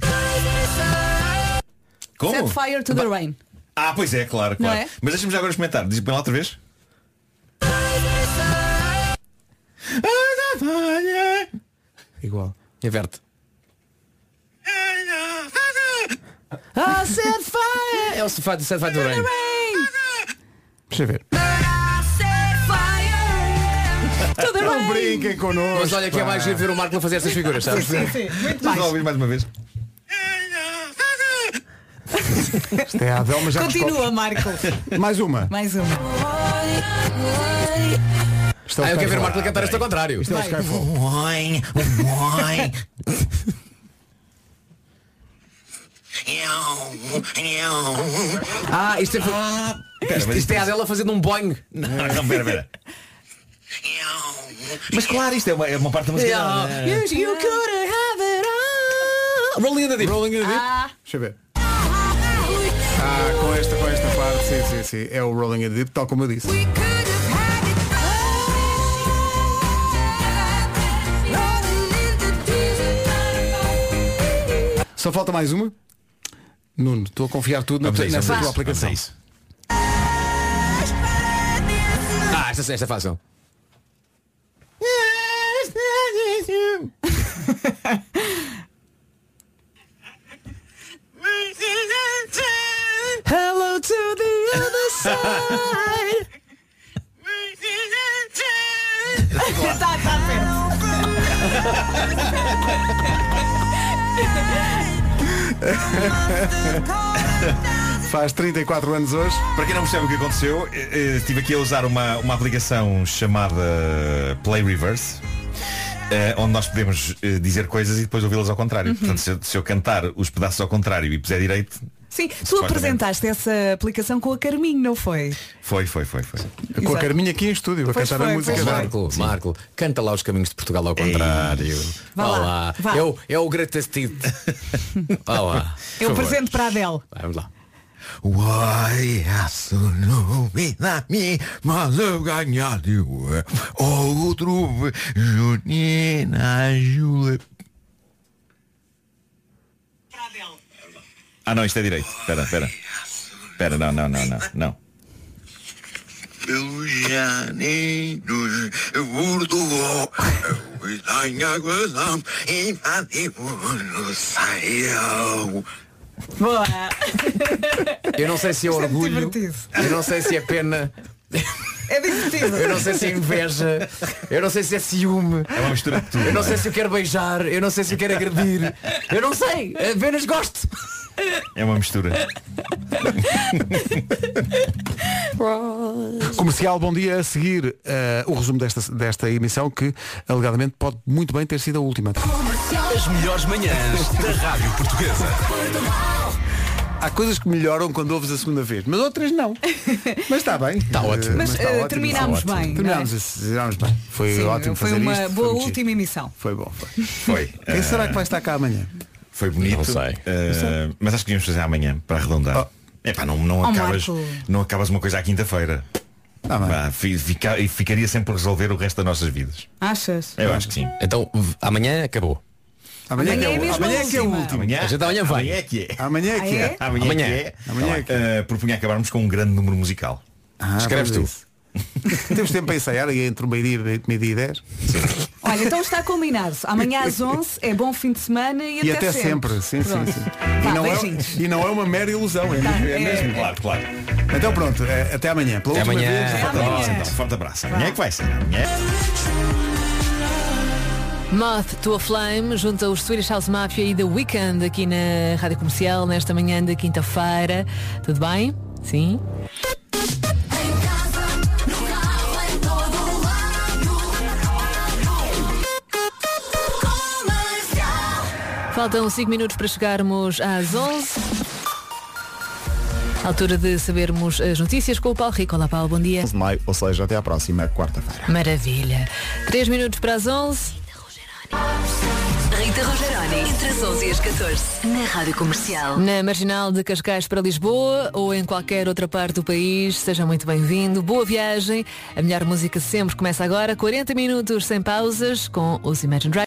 Set fire to the rain. Ah, pois é, claro, claro. é? Mas deixa-me já agora experimentar. Diz põe lá outra vez. Igual. Inverte. Ah, set fire! É o set fire, set fire do rain. Deixa eu ver. Não brinquem connosco. Mas olha que é mais giro ver o Marco a fazer estas figuras, sabes? Sim, sim, muito mais. ouvir mais uma vez. Isto é a Adele, mas já Continua, Marco. Mais uma. Mais uma. Isto é Ah, eu quero ver o Skyfall. Marco a cantar isto ao contrário. Isto é o Skyfall. Ah, isto é, isto, mas isto é a dela fazendo um boing. Não, não, pera, pera. Mas claro, isto é uma, é uma parte da música. Dela. You, you could have it all. Rolling in the deep. Rolling in the Deep. Ah, Deixa eu ver. Ah, com esta, com esta parte, sim, sim, sim. É o Rolling in the Deep, tal como eu disse. Só falta mais uma. Nuno, estou a confiar tudo na, Vamos a isso, nessa vamos a tua vamos aplicação. a isso. Ah, esta, esta é fácil. Hello to the other side. tá, tá perto. Faz 34 anos hoje. Para quem não percebe o que aconteceu, eh, eh, estive aqui a usar uma, uma aplicação chamada Play Reverse. eh, onde nós podemos eh, dizer coisas e depois ouvi-las ao contrário. Uhum. Portanto, se eu, se eu cantar os pedaços ao contrário e puser direito, Sim, tu apresentaste essa aplicação com a Carminho, não foi? foi, foi, foi, foi. Com a Exato. Carminha aqui em estúdio, a Pois cantar a foi, música pois dela. Marco, Marco, canta lá os caminhos de Portugal ao contrário. Vá Vá lá, vá. É o, é o hit. Vá lá. É o presente para a Adele. Vamos lá. Why no na mi malo ganhado outro Junina Jule Ah não, isto é direito. Espera, espera. Espera, não, não, não, não, não. Espanha, e. Boa! Eu não sei se é Isto é muito orgulho, divertido. eu não sei se é pena, É divertido. eu não sei se é inveja, eu não sei se é ciúme, É uma mistura de tudo. eu não não sei é? se eu quero beijar, eu não sei se eu quero agredir, eu não sei, apenas gosto. É uma mistura. Comercial, bom dia. A seguir eh, o resumo desta, desta emissão que alegadamente pode muito bem ter sido a última. As melhores manhãs da Rádio Portuguesa. Há coisas que melhoram quando ouves a segunda vez, mas outras não. Mas está bem. Está ótimo. Mas, eh, terminámos bem, é? Terminámos, esse- terminámos bem. Foi Sim, ótimo foi fazer uma isto. boa foi última emissão. Foi bom. Foi. Foi. Quem eh, será que vai estar cá amanhã? Foi bonito. Não sei. eh, mas acho que devíamos fazer amanhã para arredondar. Epá, não, não, Oh, acabas, Marco. não acabas uma coisa à quinta-feira. Ah, fi- fica- e ficaria sempre por resolver o resto das nossas vidas. Achas? Eu acho que sim. Então amanhã acabou. Amanhã, Amanhã é, é é, amanhã é que é o último. Amanhã, A gente amanhã vai. Amanhã é que é. Amanhã é que Ah, é. é? Amanhã, Amanhã. é que é. Amanhã é que é. Eh, propunha acabarmos com um grande número musical. Ah, Escreves vamos tu. Temos tempo para ensaiar aí entre o meio-dia e meio-dia e 10. Olha, então está combinado. Amanhã às 11 é bom fim de semana e, E até sempre. Sim, sim, Pronto. sim. Vá, E não, é, e não é uma mera ilusão, é Tá, mesmo. é é. mesmo. Claro, claro. Então pronto, eh, até amanhã. Pela Até última amanhã. vez. Forte amanhã. abraço, então. Forte abraço. Amanhã é que vai ser. Amanhã. Moth to a Flame junto aos Swedish House Mafia e The Weekend aqui na Rádio Comercial nesta manhã de quinta-feira. Tudo bem? Sim? Faltam 5 minutos para chegarmos às 11. Altura de sabermos as notícias com o Paulo Rico. Olá Paulo, bom dia. de maio, ou seja, até à próxima quarta-feira. Maravilha. 3 minutos para as 11. Rita Rogeroni, entre as 11 e as 14, na Rádio Comercial. Na Marginal de Cascais para Lisboa ou em qualquer outra parte do país, seja muito bem-vindo. Boa viagem. A melhor música sempre começa agora. 40 minutos sem pausas com os Imagine Dragons.